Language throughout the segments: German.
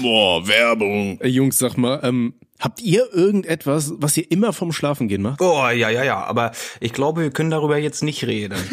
Boah, Werbung. Ey, Jungs, sag mal, ähm, habt ihr irgendetwas, was ihr immer vom Schlafengehen macht? Oh, ja, ja, ja. Aber ich glaube, wir können darüber jetzt nicht reden.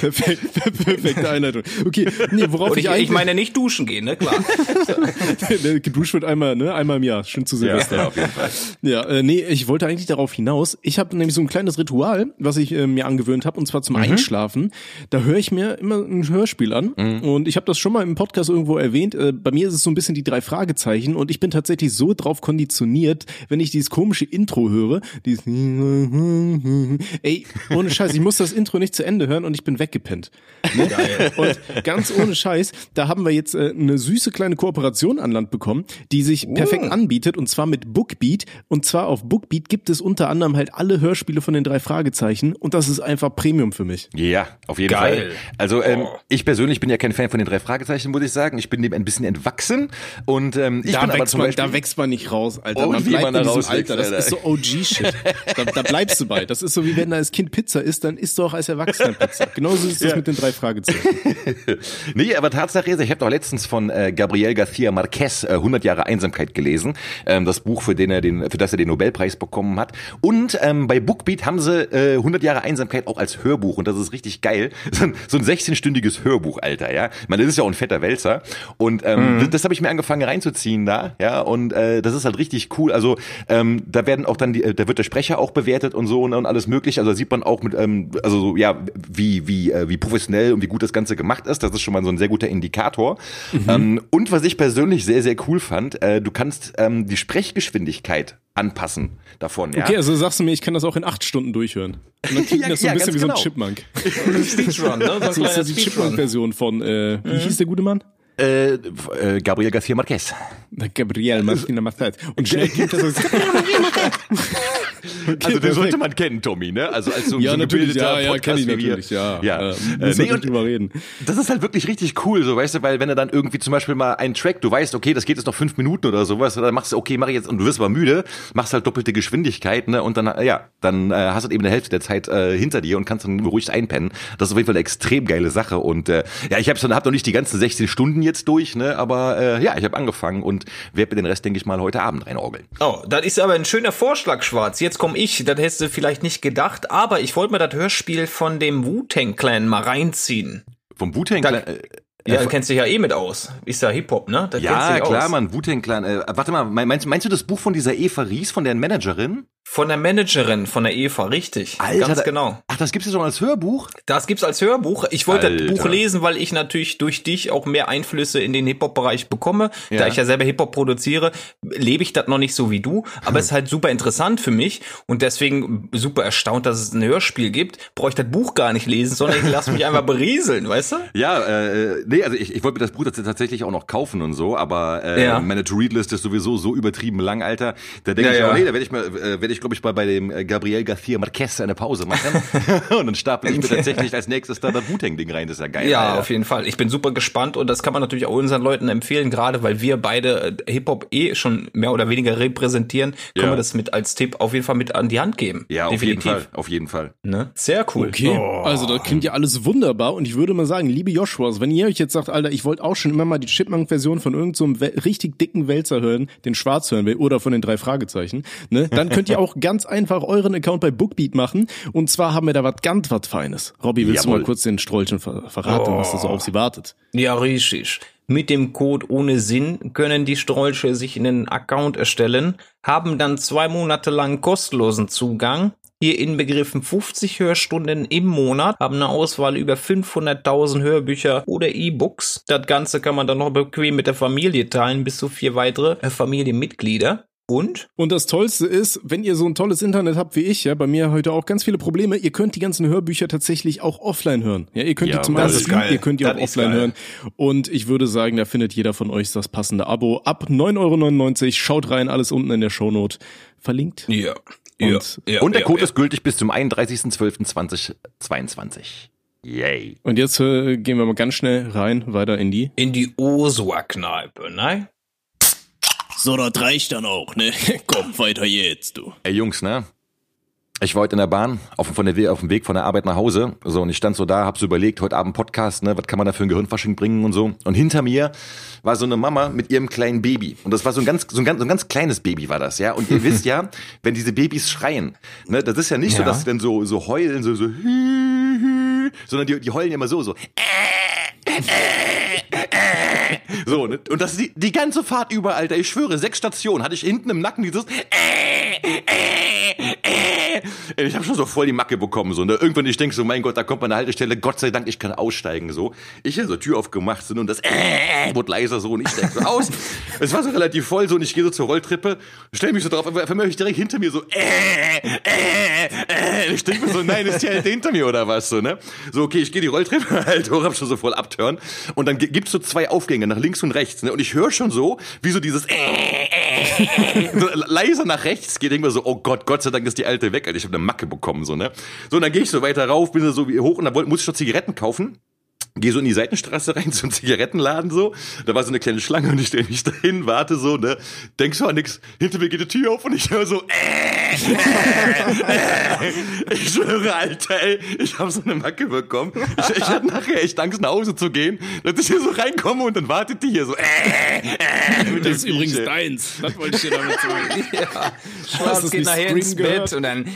Perfekt, perfekte Einleitung. Okay, nee, worauf Und ich, ich, eigentlich... ich meine nicht duschen gehen, ne? Klar. Geduscht wird einmal, ne? Einmal im Jahr. Schön zu Silvester. Ja, auf jeden Fall. Ja, äh, nee, ich wollte eigentlich darauf hinaus. Ich habe nämlich so ein kleines Ritual, was ich äh, mir angewöhnt habe, und zwar Mhm. zum Einschlafen. Da höre ich mir immer ein Hörspiel an. Mhm. Und ich habe das schon mal im Podcast irgendwo erwähnt. Äh, bei mir ist es so ein bisschen die drei Fragezeichen. Und ich bin tatsächlich so drauf konditioniert, wenn ich dieses komische Intro höre. Dieses Ey, ohne Scheiß, ich muss das Intro nicht zu Ende hören und ich bin weggepennt. Ne? Und ganz ohne Scheiß, da haben wir jetzt äh, eine süße kleine Kooperation an Land bekommen, die sich perfekt anbietet und zwar mit Bookbeat. Und zwar auf Bookbeat gibt es unter anderem halt alle Hörspiele von den drei Fragezeichen und das ist einfach Premium für mich. Ja, auf jeden Geil. Fall. Also ähm, Oh. ich persönlich bin ja kein Fan von den drei Fragezeichen, muss ich sagen. Ich bin dem ein bisschen entwachsen und ähm, ich Da bin aber wächst, zum man, Beispiel da wächst man nicht raus, Alter. Oh, man wie bleibt man da in diesem Alter. Das ist so OG-Shit. Da, da bleibst du bei. Das ist so wie wenn du als Kind Pizza isst, dann isst du auch als Erwachsener Pizza. Genauso ist das mit den drei Fragezeichen. nee, aber Tatsache ist, ich habe doch letztens von äh, Gabriel García Marquez äh, 100 Jahre Einsamkeit gelesen, ähm, das Buch, für den er den, für das er den Nobelpreis bekommen hat. Und ähm, bei Bookbeat haben sie äh, 100 Jahre Einsamkeit auch als Hörbuch und das ist richtig geil. So ein, so ein 16-stündiges Hörbuch, Alter, ja. Meine, das ist ja auch ein fetter Wälzer und ähm, das, das habe ich mir angefangen reinzuziehen da, ja. Und äh, das ist halt richtig cool. Also ähm, da werden auch dann, die, äh, da wird der Sprecher auch bewertet und so und, und alles mögliche. Also da sieht man auch mit, ähm, also so, ja, wie wie äh, wie professionell und wie gut das Ganze gemacht ist. Das ist schon mal so ein sehr guter Indikator. Ähm, und was ich persönlich sehr sehr cool fand, äh, du kannst ähm, die Sprechgeschwindigkeit anpassen davon. Ja? Okay, also sagst du mir, ich kann das auch in acht Stunden durchhören. Und dann klingt Ja, das so ein ja, bisschen wie so ein genau. Chipmunk. Speedrun, ne? So Das kleiner ist die Speedrun. Chipmunk-Version von, äh, wie hieß der gute Mann? Äh, äh, Gabriel García Marquez. Gabriel Martina Marquez. Und schnell klingt das so. Okay, Also den sollte man kennen, Tommy, ne? Also als so, Ja, so ein natürlich, gebildeter ja, ja, kenn ich Podcast wie wir. natürlich, ja. ja. Äh, Äh, müssen nee, nicht und drüber reden. das ist halt wirklich richtig cool, so weißt du, weil wenn du dann irgendwie zum Beispiel mal einen Track, du weißt, okay, das geht jetzt noch fünf Minuten oder sowas, dann machst du, okay, mach ich jetzt, und du wirst aber müde, machst halt doppelte Geschwindigkeit, ne, und dann, äh, ja, dann äh, hast du eben eine Hälfte der Zeit äh, hinter dir und kannst dann beruhigt einpennen. Das ist auf jeden Fall eine extrem geile Sache und äh, ja, ich habe hab noch nicht die ganzen 16 Stunden jetzt durch, ne, aber äh, ja, ich habe angefangen und werde mir den Rest, denke ich mal, heute Abend reinorgeln. Oh, das ist aber ein schöner Vorschlag, Schwarz. Jetzt komme ich, das hättest du vielleicht nicht gedacht, aber ich wollte mir das Hörspiel von dem Wu-Tang Clan mal reinziehen. Vom Wu-Tang Clan, äh, Ja, du kennst dich ja eh mit aus. Ist ja Hip-Hop, ne? Das ja, klar, aus. Mann, Wu-Tang Clan. Äh, warte mal, meinst, meinst du das Buch von dieser Eva Ries, von deren Managerin? Von der Managerin von der Eva, richtig. Ganz da- genau. Ach, das gibt's ja schon als Hörbuch? Das gibt's als Hörbuch. Ich wollte das Alter. Buch lesen, weil ich natürlich durch dich auch mehr Einflüsse in den Hip-Hop-Bereich bekomme. Ja. Da ich ja selber Hip-Hop produziere, lebe ich das noch nicht so wie du. Aber es ist halt super interessant für mich und deswegen super erstaunt, dass es ein Hörspiel gibt. Brauche ich das Buch gar nicht lesen, sondern ich lasse mich einfach berieseln, weißt du? Ja, äh, nee, also ich, ich wollte mir das Buch tats- tatsächlich auch noch kaufen und so, aber äh, Ja. meine To-Read-List ist sowieso so übertrieben lang, Alter. Da denke Ja, ich, ja. auch, nee, da werde ich mal, äh, werde ich, glaube ich, mal bei dem äh, Gabriel García Marquez eine Pause machen. und dann stapel ich mir tatsächlich als nächstes da das Wu-Tang-Ding rein. Das ist ja geil. Ja, Alter. auf jeden Fall. Ich bin super gespannt und das kann man natürlich auch unseren Leuten empfehlen, gerade weil wir beide äh, Hip-Hop eh schon mehr oder weniger repräsentieren, können Ja. wir das mit als Tipp auf jeden Fall mit an die Hand geben. Ja, auf jeden Fall, auf jeden Fall. Ne? Sehr cool. Okay, Oh. also das klingt ja alles wunderbar und ich würde mal sagen, liebe Joshuas, wenn ihr euch jetzt sagt, Alter, ich wollte auch schon immer mal die Chipmunk-Version von irgendeinem so richtig dicken Wälzer hören, den Schwarz hören will oder von den drei Fragezeichen, ne, dann könnt ihr auch ganz einfach euren Account bei Bookbeat machen und zwar haben wir da was ganz was Feines. Robby, willst du Jawohl. mal kurz den Strollchen ver verraten, was da so auf sie wartet? Ja, richtig. Mit dem Code ohne Sinn können die Strolche sich einen Account erstellen, haben dann zwei Monate lang kostenlosen Zugang. Hier inbegriffen 50 Hörstunden im Monat, haben eine Auswahl über 500.000 Hörbücher oder E-Books. Das Ganze kann man dann noch bequem mit der Familie teilen, bis zu vier weitere äh, Familienmitglieder. Und? Und das Tollste ist, wenn ihr so ein tolles Internet habt wie ich, ja, bei mir heute auch ganz viele Probleme, ihr könnt die ganzen Hörbücher tatsächlich auch offline hören. Ja, ihr könnt Ja, die zum Beispiel, ist geil. ihr könnt die Das auch offline geil. hören. Und ich würde sagen, da findet jeder von euch das passende Abo. Ab 9,99 Euro, schaut rein, alles unten in der Shownote verlinkt. Ja. Und- Und der Code ist gültig bis zum 31.12.2022. Yay. Und jetzt äh, gehen wir mal ganz schnell rein, weiter in die. in die Osua-Kneipe, ne? So, das reicht dann auch, ne? Komm, weiter jetzt, du. Ey Jungs, ne? Ich war heute in der Bahn, auf, von der, auf dem Weg von der Arbeit nach Hause. So, und ich stand so da, hab so überlegt, heute Abend Podcast, ne, was kann man da für ein Gehirnfasching bringen und so. Und hinter mir war so eine Mama mit ihrem kleinen Baby. Und das war so ein ganz, so ein ganz, so ein ganz kleines Baby war das, ja. Und ihr wisst ja, wenn diese Babys schreien, ne, das ist ja nicht Ja. so, dass sie dann so, so heulen, so, so, sondern die, die heulen ja immer so, so. So, ne? und das die, die ganze Fahrt über, Alter. Ich schwöre, sechs Stationen hatte ich hinten im Nacken dieses. Ich habe schon so voll die Macke bekommen. So, ne? Irgendwann, ich denk so, mein Gott, da kommt meine Haltestelle. Gott sei Dank, ich kann aussteigen. So, ich hier so Tür aufgemacht sind und das wurde leiser so und ich steig so aus. Es war so relativ voll so und ich gehe so zur Rolltreppe, stell mich so drauf, aber vermöchte ich direkt hinter mir so. Ich denke mir so, nein, ist die halt hinter mir oder was so, ne? So, okay, ich gehe die Rolltreppe halt hoch, hab schon so voll abtören und dann gi- gibt's so zwei Aufgänge nach links und rechts, ne? Und ich höre schon so, wie so dieses so leise nach rechts geht, denk mir so, oh Gott, Gott sei Dank ist die alte weg, Alter, ich habe eine Macke bekommen so, ne? So, und dann gehe ich so weiter rauf, bin so wie hoch und dann muss ich schon Zigaretten kaufen. Geh so in die Seitenstraße rein zum Zigarettenladen so. Da war so eine kleine Schlange und ich stelle mich dahin, warte so, ne? Denkst du an nix. Hinter mir geht die Tür auf und ich höre so, äh, äh, ich schwöre, Alter, ey, ich habe so eine Macke bekommen. Ich, ich hatte nachher echt Angst, nach Hause zu gehen, dass ich hier so reinkomme und dann wartet die hier so, äh, äh, mit Das ist übrigens deins. Das wollte ich dir damit sagen. Ja. Schwarz geht nachher Scream ins gehört? Bett und dann.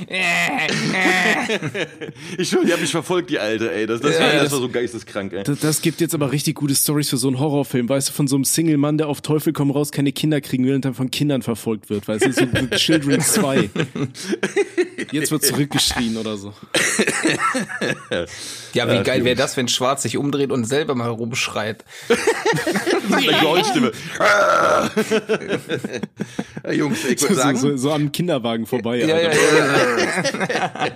Ich schwöre, die hat mich verfolgt, die Alte, ey. Das, das, Ja, war, das das- war so geisteskrank, ey. Das, das gibt jetzt aber richtig gute Stories für so einen Horrorfilm, weißt du, von so einem Single-Mann, der auf Teufel komm raus keine Kinder kriegen will und dann von Kindern verfolgt wird, weißt du, so Children 2. Jetzt wird zurückgeschrien oder so. Ja, wie geil wäre das, wenn Schwarz sich umdreht und selber mal rumschreit. Geräuschstimme. ja, Jungs, ich würde So, sagen, so, so am Kinderwagen vorbei. Ja, ja, ja.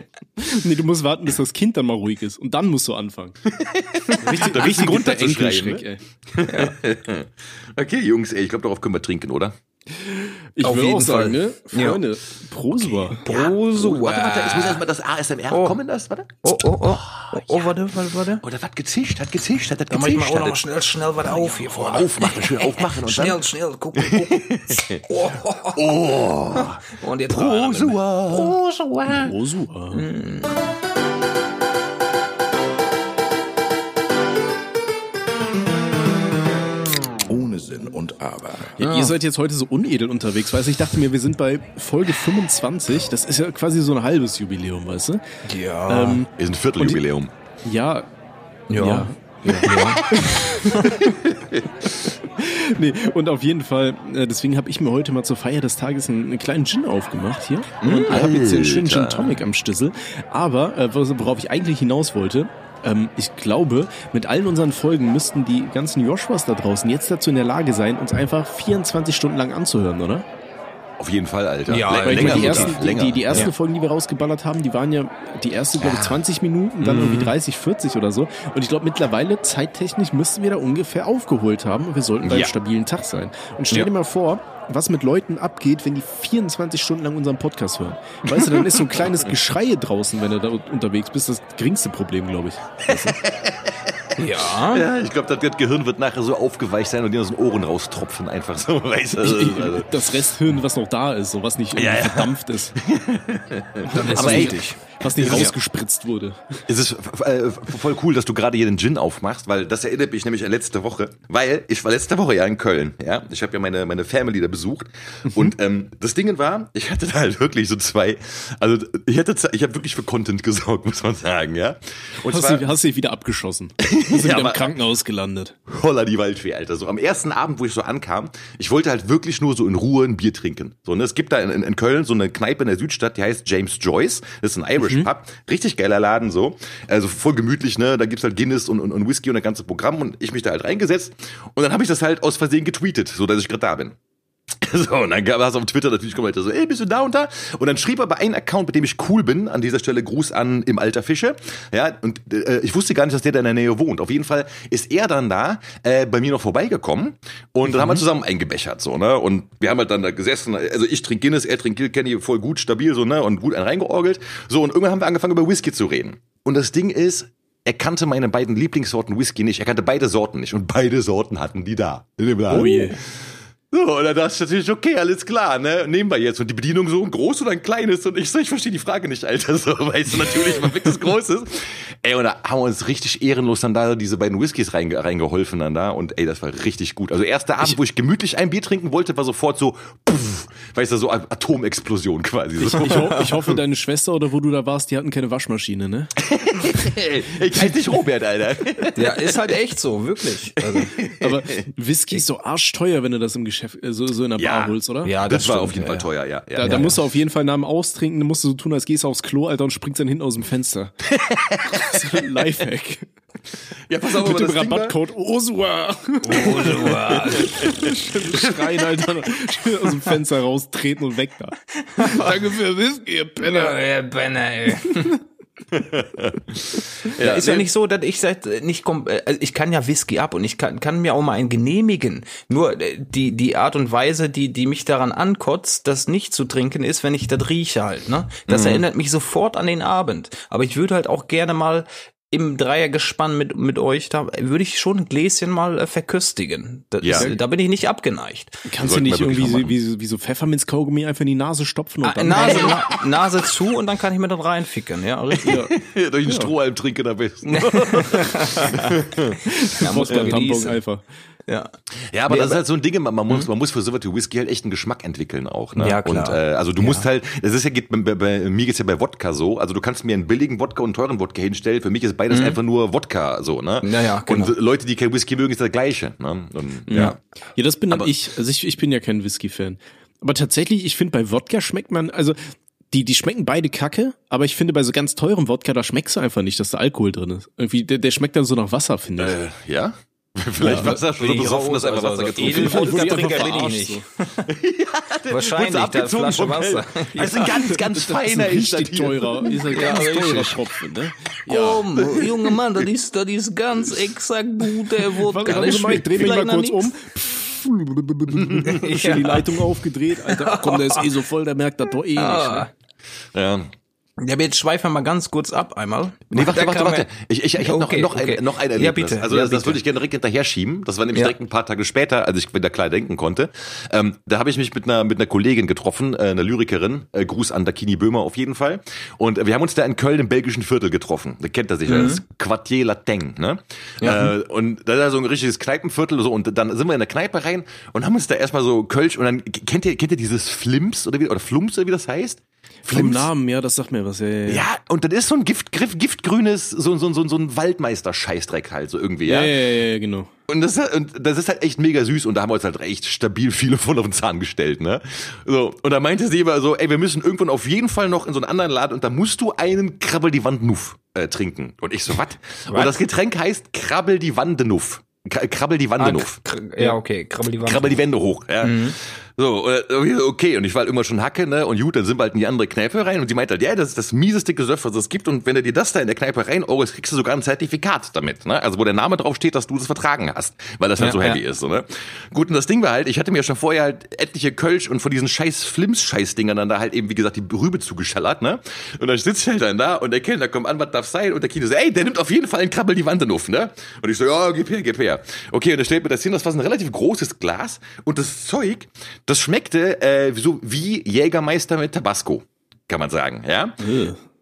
Nee, du musst warten, bis das Kind dann mal ruhig ist und dann musst du anfangen. Richtig, zu schreien, Enkelschreck, ey. okay, Jungs, ey, ich glaube, darauf können wir trinken, oder? Ich Auf würde auch sagen, Fall. ne? Ja. Freunde, Prosua. Prosua. Warte, warte, es muss erstmal das ASMR Oh. kommen, das, warte. Oh, oh, oh. Oh, oh, warte, warte, warte. Oh, das hat gezischt, hat gezischt, hat Da mach ich mal gezischt. auch noch hat- schnell, schnell was auf hier vorne. Aufmachen, schön aufmachen und Schnell, dann. schnell, guck, guck. Oh, oh. Und jetzt Prosua. Prosua. Prosua. Ohne Aber. Ja, Ihr seid jetzt heute so unedel unterwegs, weißt du? Ich dachte mir, wir sind bei Folge 25. Das ist ja quasi so ein halbes Jubiläum, weißt du? Ja. Ähm, Ist ein Vierteljubiläum. ja. Ja. Ja. nee, und auf jeden Fall, äh, deswegen habe ich mir heute mal zur Feier des Tages einen, einen kleinen Gin aufgemacht hier. Und habe jetzt den schönen Gin. Tonic am Stissel. Aber, äh, worauf ich eigentlich hinaus wollte, ähm, ich glaube, mit allen unseren Folgen müssten die ganzen Joshuas da draußen jetzt dazu in der Lage sein, uns einfach 24 Stunden lang anzuhören, oder? Auf jeden Fall, Alter. Ja, ich länger die, ersten, die, länger. die, die ersten Ja. Folgen, die wir rausgeballert haben, die waren ja die erste, glaube ich, 20 Minuten, dann irgendwie 30, 40 oder so. Und ich glaube, mittlerweile, zeittechnisch, müssten wir da ungefähr aufgeholt haben. Und wir sollten bei einem stabilen Tag sein. Und stell dir mal vor, was mit Leuten abgeht, wenn die 24 Stunden lang unseren Podcast hören. Weißt du, dann ist so ein kleines Geschrei draußen, wenn du da unterwegs bist, das geringste Problem, glaube ich. Weißt du? Ja. Ja, ich glaube, das, das Gehirn wird nachher so aufgeweicht sein und dir aus den Ohren raustropfen, einfach so, weißt du? Also, also. Das Resthirn, was noch da ist, so was nicht Ja, ja. verdampft ist, Aber ey, was nicht Ja. rausgespritzt wurde. Es ist äh, voll cool, dass du gerade hier den Gin aufmachst, weil das erinnert mich nämlich an letzte Woche. Weil ich war letzte Woche ja in Köln, ja. Ich habe ja meine, meine Family da besucht. Mhm. Und ähm, das Ding war, ich hatte da halt wirklich so zwei, also ich hatte ich habe wirklich für Content gesorgt, muss man sagen, ja. Und Hast zwar, du, hast dich wieder abgeschossen. Bist wieder im aber- Krankenhaus gelandet. Holla die Waldfee, Alter. So am ersten Abend, wo ich so ankam, ich wollte halt wirklich nur so in Ruhe ein Bier trinken. So, ne? Es gibt da in, in, Köln so eine Kneipe in der Südstadt, die heißt James Joyce. Das ist ein Irish Pub. Richtig geiler Laden, so. Also voll gemütlich, ne? Da gibt's halt Guinness und, und, und Whisky und das ganze Programm und ich mich da halt reingesetzt. Und dann habe ich das halt aus Versehen getweetet, so dass ich gerade da bin. So, und dann gab es auf Twitter natürlich Kommentare so, ey, bist du da und da? Und dann schrieb aber ein Account, mit dem ich cool bin, an dieser Stelle Gruß an im Alter Fische. Ja, und äh, ich wusste gar nicht, dass der da in der Nähe wohnt. Auf jeden Fall ist er dann da äh, bei mir noch vorbeigekommen und dann haben wir zusammen eingebechert, so, ne? Und wir haben halt dann da gesessen, also ich trinke Guinness, er trinkt Kilkenny voll gut, stabil, so, ne? Und gut einen reingeorgelt. So, und irgendwann haben wir angefangen, über Whisky zu reden. Und das Ding ist, er kannte meine beiden Lieblingssorten Whisky nicht. Er kannte beide Sorten nicht. Und beide Sorten hatten die da. Oh je. So, und dann dachte ich natürlich, okay, alles klar, ne? Nehmen wir jetzt. Und die Bedienung so ein groß oder ein kleines? Und ich so, ich verstehe die Frage nicht, Alter. So, weißt du, natürlich weg das Großes. Ey, und da haben wir uns richtig ehrenlos dann da diese beiden Whiskys reinge reingeholfen dann da. Und ey, das war richtig gut. Also erster Abend, wo ich gemütlich ein Bier trinken wollte, war sofort so, puff, weißt du, so Atomexplosion quasi. Ich, So. ich, ho ich hoffe, deine Schwester oder wo du da warst, die hatten keine Waschmaschine, ne? Ey, ich heiße nicht Robert, Alter. Ja, ist halt echt so, wirklich. Also, Aber Whisky ist so arschteuer, wenn du das im Geschäft, äh, so, so in der Ja. Bar holst, oder? ja, Das, war stimmt, auf jeden ja, Fall ja. teuer, ja. ja, Da, ja. da musst du auf jeden Fall nach dem Austrinken, musst du so tun, als gehst du aufs Klo, Alter, und springst dann hinten aus dem Fenster. so ein Lifehack. ja, pass auf, Mit dem das Rabattcode OSUA. Du, ah. Schreien, Alter. Aus dem Fenster raustreten und weg da. Danke für Whisky, ihr Penner. Ja, Penner, ey. Ja, Ja, ist ja ne? nicht so, dass ich seit äh, nicht kom äh, also ich kann ja Whisky ab und ich kann, kann mir auch mal einen genehmigen. Nur äh, die die Art und Weise, die die mich daran ankotzt, das nicht zu trinken, ist, wenn ich das rieche halt. Ne, das erinnert mich sofort an den Abend. Aber ich würde halt auch gerne mal im Dreiergespann mit mit euch, da würde ich schon ein Gläschen mal äh, verköstigen. Das Ja. ist, da bin ich nicht abgeneigt. Kannst du nicht irgendwie noch wie, wie, wie so Pfefferminzkaugummi einfach in die Nase stopfen und Ah, dann Nase, Na, Nase zu und dann kann ich mir das reinficken, ja, richtig. Ja, Durch den Strohhalm trinken am besten. Ja, muss man Tampon genießen. einfach. Ja. Ja, aber Nee, das ist aber- halt so ein Ding, man, man muss, man muss für sowas wie Whisky halt echt einen Geschmack entwickeln auch, ne? Ja, klar. Und, äh, also du musst halt, das ist ja, geht, bei, bei, mir geht's ja bei Wodka so, also du kannst mir einen billigen Wodka und einen teuren Wodka hinstellen, für mich ist beides einfach nur Wodka, so, ne? Ja, ja, genau. Und Leute, die kein Whisky mögen, ist das Gleiche, ne? Und, ja. Ja, das bin dann Aber- ich. Also ich, ich bin ja kein Whisky-Fan. Aber tatsächlich, ich finde bei Wodka schmeckt man, also die, die schmecken beide kacke, aber ich finde bei so ganz teurem Wodka, da schmeckst du einfach nicht, dass da Alkohol drin ist. Irgendwie, der, der schmeckt dann so nach Wasser, finde ich. Äh, ja? Vielleicht war es ja schon so ich besoffen, dass einfach also, Wasser getrunken Edel- hat. wurde ich Trinker einfach bin ich nicht. Wahrscheinlich, der abgezogen Flasche Wasser. Geld. Das ist ein ganz, ganz Das feiner ein ist das richtig teurer, ist ein ganz teurer Tropfen, ne? Komm, junger Mann, das ist, das ist ganz exakt gut, der Wodka. Mal, ich dreh mich mal kurz um. nix. Schön die Leitung aufgedreht, Alter. Ach komm, der ist eh so voll, der merkt das doch eh nicht. Ah. Ne? Ja. Ja, aber jetzt schweifen wir mal ganz kurz ab einmal. Nee, warte, warte, warte. Ich, ich, ich habe Okay, noch, noch, okay. ein, noch ein Ja, Erlebnis. bitte. Also Ja, das, das würde ich gerne direkt hinterher schieben. Das war nämlich Ja. direkt ein paar Tage später, als ich wieder klar denken konnte. Ähm, da habe ich mich mit einer, mit einer Kollegin getroffen, äh, einer Lyrikerin. Äh, Gruß an Dakini Böhmer auf jeden Fall. Und äh, wir haben uns da in Köln im belgischen Viertel getroffen. Da kennt er sicher, das Quartier Lateng. Ne? Äh, und da ist so ein richtiges Kneipenviertel. so Und dann sind wir in der Kneipe rein und haben uns da erstmal so Kölsch. Und dann kennt ihr, kennt ihr dieses Flims oder wie, oder Flums oder wie das heißt? Vom Namen, ja, das sagt mir was. Ja, ja, ja. Ja, und das ist so ein Gift, Gift, giftgrünes, so, so, so, so ein Waldmeister-Scheißdreck halt, so irgendwie, Ja, ja. ja, ja, genau. Und, das, und das ist halt echt mega süß und da haben wir uns halt echt stabil viele von auf den Zahn gestellt, ne? So, und da meinte sie immer so, ey, wir müssen irgendwann auf jeden Fall noch in so einen anderen Laden und da musst du einen Krabbel die Wand Nuff äh, trinken. Und ich so, was? Und das Getränk heißt Krabbel die Wandenuff. K- Krabbel die Ah, Wandenuff. kr- ja, okay, krabbel die Wand. Krabbel die Wände hoch, ja. So, so, okay, und ich war halt immer schon Hacke, ne, und gut, dann sind wir halt in die andere Kneipe rein. Und die meinte halt, ja, das ist das mieseste Gesöff, was es gibt. Und wenn du dir das da in der Kneipe rein oh, kriegst du sogar ein Zertifikat damit, ne, also wo der Name drauf steht, dass du das vertragen hast, weil das halt Ja, so heavy ja. ist, so, ne. Gut, und das Ding war halt, ich hatte mir schon vorher halt etliche Kölsch und von diesen scheiß Flims-Scheißdingern dann da halt eben, wie gesagt, die Rübe zugeschallert, ne, und dann sitzt ich halt dann da und der Kellner kommt an, was darf sein, und der Kino so, ey, der nimmt auf jeden Fall einen Krabbel die Wand auf, ne, und ich so, ja, gib her, gib her. Okay, und er stellt mir das hin, das war ein relativ großes Glas und das Zeug, das schmeckte äh, so wie Jägermeister mit Tabasco, kann man sagen, ja.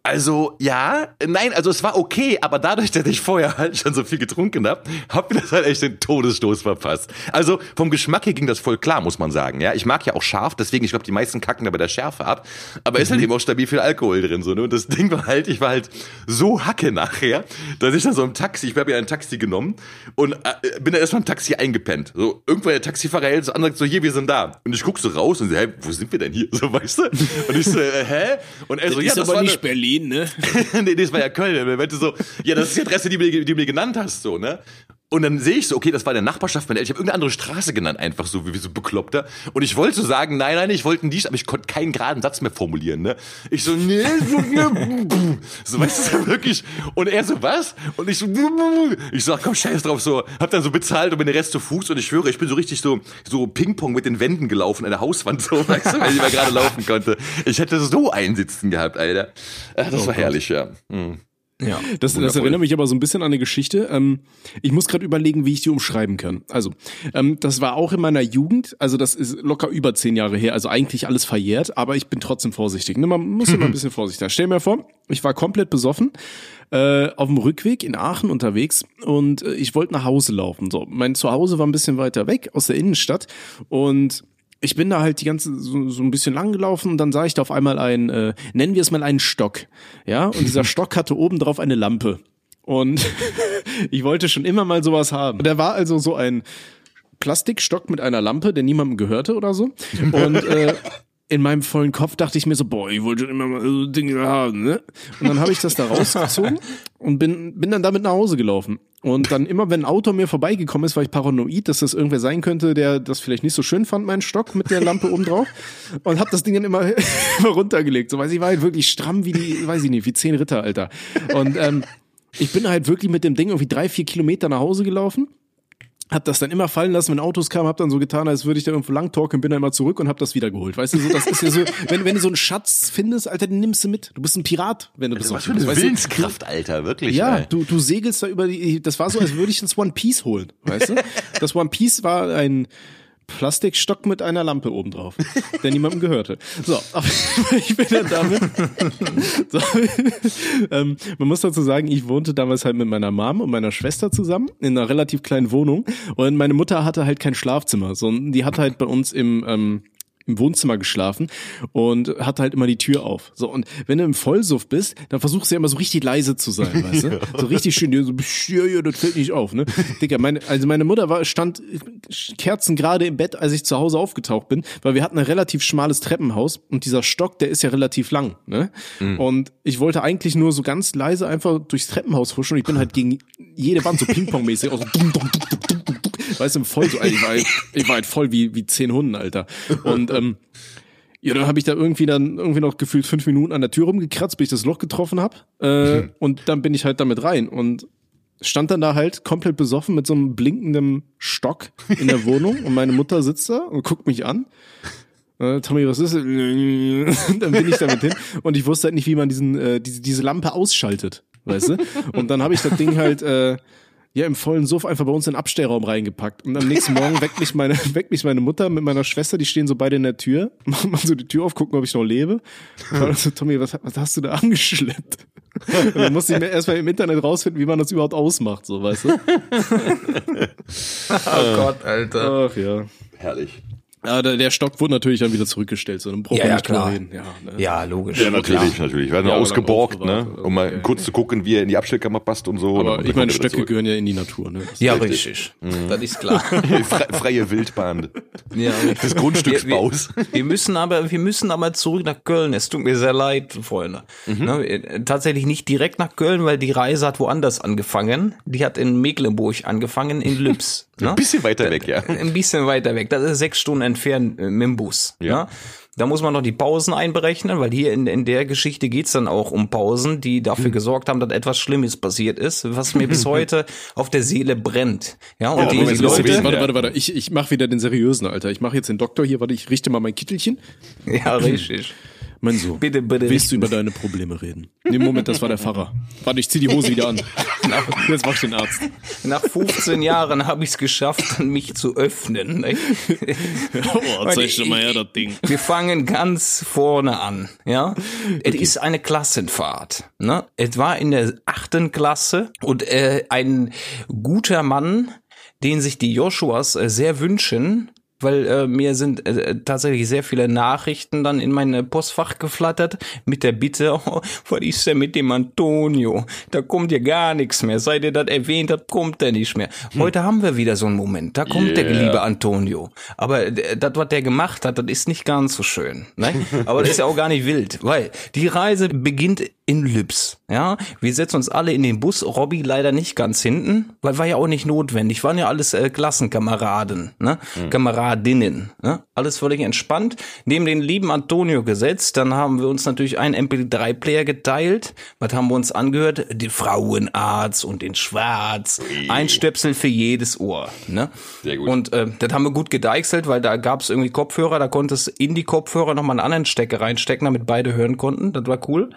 Also ja, nein, also es war okay, aber dadurch, dass ich vorher halt schon so viel getrunken hab, hab mir das halt echt den Todesstoß verpasst. Also vom Geschmack her ging das voll klar, muss man sagen. Ja, ich mag ja auch scharf, deswegen ich glaube, die meisten kacken da bei der Schärfe ab. Aber ist halt eben auch stabil viel Alkohol drin so. Ne? Und das Ding war halt, ich war halt so hacke nachher, dass ich dann so im Taxi, ich habe ja ein Taxi genommen und äh, bin dann erstmal im Taxi eingepennt. So irgendwann der Taxifahrer hält so an, so hier, wir sind da. Und ich guck so raus und so, hä, wo sind wir denn hier? So weißt du? Und ich so, äh, hä? Und er so, ja, ist das aber war nicht eine- Berlin, ne? nee, das war ja Köln. Er meinte so, ja, das ist die Adresse, die, du mir- die mir genannt hast, so, ne? Und dann sehe ich so, okay, das war der Nachbarschaft meiner Eltern. Ich habe irgendeine andere Straße genannt, einfach so, wie, wie so bekloppter. Und ich wollte so sagen, nein, nein, ich wollte nicht, aber ich konnte keinen geraden Satz mehr formulieren, ne? Ich so, nee, so, ne, so, weißt du, wirklich. Und er so, was? Und ich so, ich so, ach, komm, scheiß drauf, so, hab dann so bezahlt und bin den Rest zu Fuß und ich schwöre, ich bin so richtig so, so Ping-Pong mit den Wänden gelaufen, an der Hauswand, so, weißt du, weil ich mal gerade laufen konnte. Ich hätte so einsitzen gehabt, Alter. Ach, das war herrlich, ja. Mhm. Ja, Das, das erinnert mich aber so ein bisschen an eine Geschichte. Ähm, ich muss gerade überlegen, wie ich die umschreiben kann. Also, ähm, das war auch in meiner Jugend, also das ist locker über zehn Jahre her, also eigentlich alles verjährt, aber ich bin trotzdem vorsichtig. Ne, man muss immer ein bisschen vorsichtig sein. Stell mir vor, ich war komplett besoffen, äh, auf dem Rückweg in Aachen unterwegs und äh, ich wollte nach Hause laufen. So, mein Zuhause war ein bisschen weiter weg aus der Innenstadt und ich bin da halt die ganze so, so ein bisschen lang gelaufen und dann sah ich da auf einmal einen, äh, nennen wir es mal einen Stock. Ja, und dieser Stock hatte oben drauf eine Lampe. Und ich wollte schon immer mal sowas haben. Der war also so ein Plastikstock mit einer Lampe, der niemandem gehörte oder so. Und äh, in meinem vollen Kopf dachte ich mir so, boah, ich wollte schon immer mal so Dinge haben, ne? Und dann habe ich das da rausgezogen und bin, bin dann damit nach Hause gelaufen. Und dann immer, wenn ein Auto mir vorbeigekommen ist, war ich paranoid, dass das irgendwer sein könnte, der das vielleicht nicht so schön fand, meinen Stock mit der Lampe oben drauf. Und hab das Ding dann immer, immer runtergelegt. So, weil ich war halt wirklich stramm wie die, weiß ich nicht, wie zehn Ritter, Alter. Und ähm, ich bin halt wirklich mit dem Ding irgendwie drei, vier Kilometer nach Hause gelaufen hab das dann immer fallen lassen, wenn Autos kamen, hab dann so getan, als würde ich da irgendwo lang talken, bin dann immer zurück und hab das wieder geholt. Weißt du, so, das ist ja so, wenn, wenn du so einen Schatz findest, Alter, den nimmst du mit. Du bist ein Pirat, wenn du das, Was machst. für eine Willenskraft, Alter, wirklich. ja, ey. du, du segelst da über die, das war so, als würde ich ins One Piece holen, weißt du? Das One Piece war ein Plastikstock mit einer Lampe oben drauf, der niemandem gehörte. So, ich bin dann damit. So, ähm, man muss dazu sagen, ich wohnte damals halt mit meiner Mom und meiner Schwester zusammen in einer relativ kleinen Wohnung und meine Mutter hatte halt kein Schlafzimmer, sondern die hatte halt bei uns im ähm, im Wohnzimmer geschlafen und hatte halt immer die Tür auf. So, und wenn du im Vollsuff bist, dann versuchst du ja immer so richtig leise zu sein, weißt du? So richtig schön, so, ja, ja, das fällt nicht auf, ne? Digga, meine, also meine Mutter war, stand Kerzen gerade im Bett, als ich zu Hause aufgetaucht bin, weil wir hatten ein relativ schmales Treppenhaus und dieser Stock, der ist ja relativ lang, ne? Und ich wollte eigentlich nur so ganz leise einfach durchs Treppenhaus huschen und ich bin halt gegen jede Wand so Ping-Pong-mäßig, auch so dum, dum, dum, dum, dum, dum, dum, weißt du, voll so, ich war halt, ich war halt voll wie, wie zehn Hunden, Alter. Und, ähm, ja, dann habe ich da irgendwie dann irgendwie noch gefühlt fünf Minuten an der Tür rumgekratzt, bis ich das Loch getroffen hab. Äh, und dann bin ich halt damit rein und stand dann da halt komplett besoffen mit so einem blinkenden Stock in der Wohnung und meine Mutter sitzt da und guckt mich an. Äh, Tommy, was ist? Und dann bin ich damit hin und ich wusste halt nicht, wie man diesen äh, diese, diese Lampe ausschaltet, weißt du? Und dann habe ich das Ding halt äh, ja im vollen Suff einfach bei uns in den Abstellraum reingepackt. Und am nächsten Morgen weckt mich meine, weckt mich meine Mutter mit meiner Schwester, die stehen so beide in der Tür, machen mal so die Tür auf, gucken, ob ich noch lebe. Und dann so, Tommy, was, was hast du da angeschleppt? Und dann musste ich mir erstmal im Internet rausfinden, wie man das überhaupt ausmacht, so, weißt du? Oh Gott, Alter. Ach ja. Herrlich. Ja, der, der Stock wurde natürlich dann wieder zurückgestellt, so dann braucht Ja, man nicht klar. reden. Ja, ne? Ja, logisch. Ja, natürlich, natürlich. Wir werden Ja, ausgeborgt, ne? Um mal Okay. kurz zu gucken, wie er in die Abstellkammer passt und so. Aber Und ich meine, Stöcke gehören ja in die Natur, ne? Das- Ja, Richtig. richtig. Das ist klar. Fre freie Wildbahn Ja, des Grundstücksbaus. Wir, wir, wir müssen aber, wir müssen aber zurück nach Köln. Es tut mir sehr leid, Freunde. Ne, äh, tatsächlich nicht direkt nach Köln, weil die Reise hat woanders angefangen. Die hat in Mecklenburg angefangen, in Lübs. ne? Ein bisschen weiter weg, ja. Ein bisschen weiter weg. Das ist sechs Stunden entfernt äh, mit dem Bus. Ja. Ja. Da muss man noch die Pausen einberechnen, weil hier in, in der Geschichte geht's dann auch um Pausen, die dafür gesorgt haben, dass etwas Schlimmes passiert ist, was mir bis heute auf der Seele brennt. Ja, und Ja, die, Moment, die Leute- Leute, Warte, warte, warte. Ich, ich mache wieder den seriösen, Alter. Ich mache jetzt den Doktor hier. Warte, ich richte mal mein Kittelchen. ja, richtig. Mein Sohn. Bitte, bitte Willst du über deine Probleme reden? Nee, Moment, das war der Pfarrer. Warte, ich zieh die Hose wieder an. Jetzt mach ich den Arzt. Nach 15 Jahren habe ich es geschafft, mich zu öffnen. Ne? Oh, zeig doch mal her, das Ding. Wir fangen ganz vorne an, ja. Es ist eine Klassenfahrt. Ne? Es war in der achten Klasse und äh, ein guter Mann, den sich die Joshuas äh, sehr wünschen, weil äh, mir sind äh, tatsächlich sehr viele Nachrichten dann in mein Postfach geflattert mit der Bitte, oh, was ist denn mit dem Antonio? Da kommt ja gar nichts mehr. Seit ihr das erwähnt habt, kommt er nicht mehr. Heute haben wir wieder so einen Moment. Da kommt der Yeah. liebe Antonio. Aber äh, das, was der gemacht hat, das ist nicht ganz so schön. Ne? Aber das ist ja auch gar nicht wild, weil die Reise beginnt in Lübs. Ja, wir setzen uns alle in den Bus. Robby leider nicht ganz hinten, weil war ja auch nicht notwendig. Waren ja alles äh, Klassenkameraden, ne? Kameradinnen. Ne? Alles völlig entspannt. Neben den lieben Antonio gesetzt. Dann haben wir uns natürlich einen MP3-Player geteilt. Was haben wir uns angehört? Den Frauenarzt und den Schwarz. Ein Stöpsel für jedes Ohr. Ne? Sehr gut. Und äh, das haben wir gut gedeichselt, weil da gab es irgendwie Kopfhörer, da konntest in die Kopfhörer nochmal einen anderen Stecker reinstecken, damit beide hören konnten. Das war cool.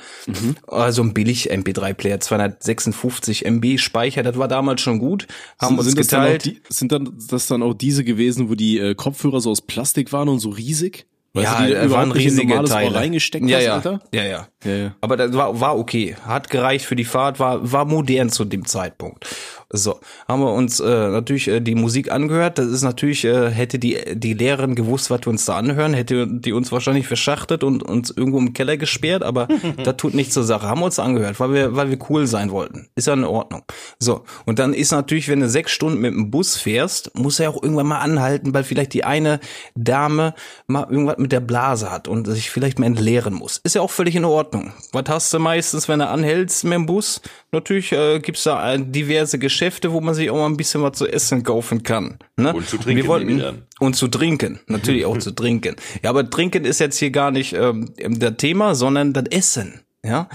Also ein billig MP3-Player, 256 MB Speicher, das war damals schon gut. Haben uns sind, das dann geteilt. die, sind dann das dann auch diese gewesen, wo die äh, Kopfhörer so aus Plastik waren und so riesig? Weißt ja, du, die waren riesige Teile. reingesteckt ja, hast, ja. Alter? ja, ja. Ja, ja. Aber das war, war okay. Hat gereicht für die Fahrt, war, war modern zu dem Zeitpunkt. So, haben wir uns äh, natürlich äh, die Musik angehört. Das ist natürlich, äh, hätte die, die Lehrerin gewusst, was wir uns da anhören, hätte die uns wahrscheinlich verschachtet und uns irgendwo im Keller gesperrt, aber das tut nichts zur Sache. Haben wir uns angehört, weil wir, weil wir cool sein wollten. Ist ja in Ordnung. So, und dann ist natürlich, wenn du sechs Stunden mit dem Bus fährst, muss er auch irgendwann mal anhalten, weil vielleicht die eine Dame mal irgendwas mit der Blase hat und sich vielleicht mal entleeren muss. Ist ja auch völlig in Ordnung. Was hast du meistens, wenn du anhältst mit dem Bus? Natürlich äh, gibt's da äh, diverse Geschäfte, wo man sich auch mal ein bisschen was zu essen kaufen kann. Ne? Und zu trinken, Wir wollten, und zu trinken, natürlich auch zu trinken. Ja, aber trinken ist jetzt hier gar nicht ähm, das Thema, sondern das Essen. Ja,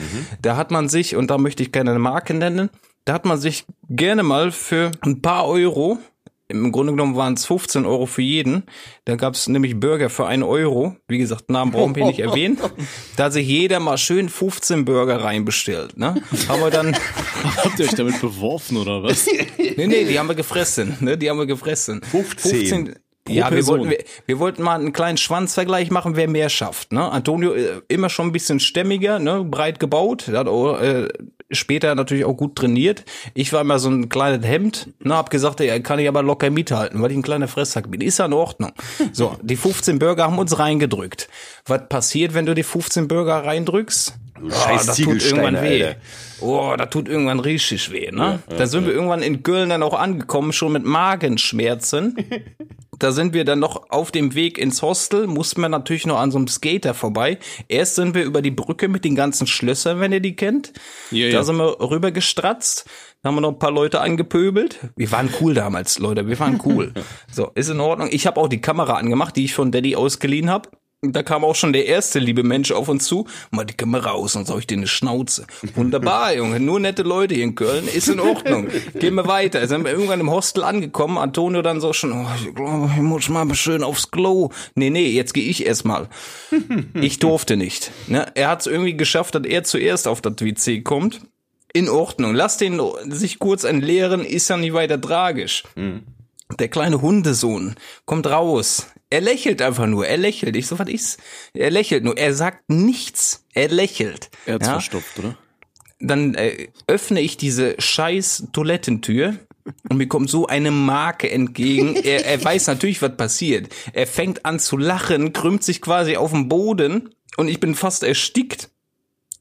da hat man sich, und da möchte ich keine Marke nennen, da hat man sich gerne mal für ein paar Euro, im Grunde genommen waren es 15 Euro für jeden, da gab es nämlich Burger für einen Euro, wie gesagt, Namen brauchen wir nicht erwähnen, da hat sich jeder mal schön 15 Burger reinbestellt. Ne? Haben wir dann, Habt ihr euch damit beworfen oder was? nee, nee, die haben wir gefressen, ne? die haben wir gefressen. 15. ja, wir wollten, wir, wir wollten mal einen kleinen Schwanzvergleich machen, wer mehr schafft. Ne? Antonio äh, immer schon ein bisschen stämmiger, ne? breit gebaut, der hat auch, äh, später natürlich auch gut trainiert. Ich war immer so ein kleines Hemd, ne? hab gesagt, ey, kann ich aber locker mithalten, weil ich ein kleiner Fresssack bin. Ist ja in Ordnung. So, die 15 Burger haben uns reingedrückt. Was passiert, wenn du die 15 Burger reindrückst? Du scheiß das tut Ziegelsteine, irgendwann weh. Alter. Oh, da tut irgendwann richtig weh, ne? da sind wir irgendwann in Köln dann auch angekommen, schon mit Magenschmerzen. Da sind wir dann noch auf dem Weg ins Hostel, mussten wir natürlich noch an so einem Skater vorbei. Erst sind wir über die Brücke mit den ganzen Schlössern, wenn ihr die kennt. Ja, da ja. sind wir rüber gestratzt. Da haben wir noch ein paar Leute angepöbelt. Wir waren cool damals, Leute. Wir waren cool. So, ist in Ordnung. Ich habe auch die Kamera angemacht, die ich von Daddy ausgeliehen habe. Da kam auch schon der erste liebe Mensch auf uns zu. Mal die Kamera raus, sonst hau ich dir eine Schnauze. Wunderbar, Junge. Nur nette Leute hier in Köln. Ist in Ordnung. Gehen wir weiter. Sind wir irgendwann im Hostel angekommen. Antonio dann so schon, oh, ich glaube, ich muss mal schön aufs Klo. Nee, nee, jetzt gehe ich erst mal. Ich durfte nicht. Ne? Er hat es irgendwie geschafft, dass er zuerst auf das WC kommt. In Ordnung. Lass den sich kurz entleeren, ist ja nicht weiter tragisch. Der kleine Hundesohn kommt raus. Er lächelt einfach nur. Er lächelt. Ich so, was ist? Er lächelt nur. Er sagt nichts. Er lächelt. Er hat's Ja? verstopft, oder? Dann äh, öffne ich diese scheiß Toilettentür und mir kommt so eine Marke entgegen. Er, er weiß natürlich, was passiert. Er fängt an zu lachen, krümmt sich quasi auf den Boden und ich bin fast erstickt.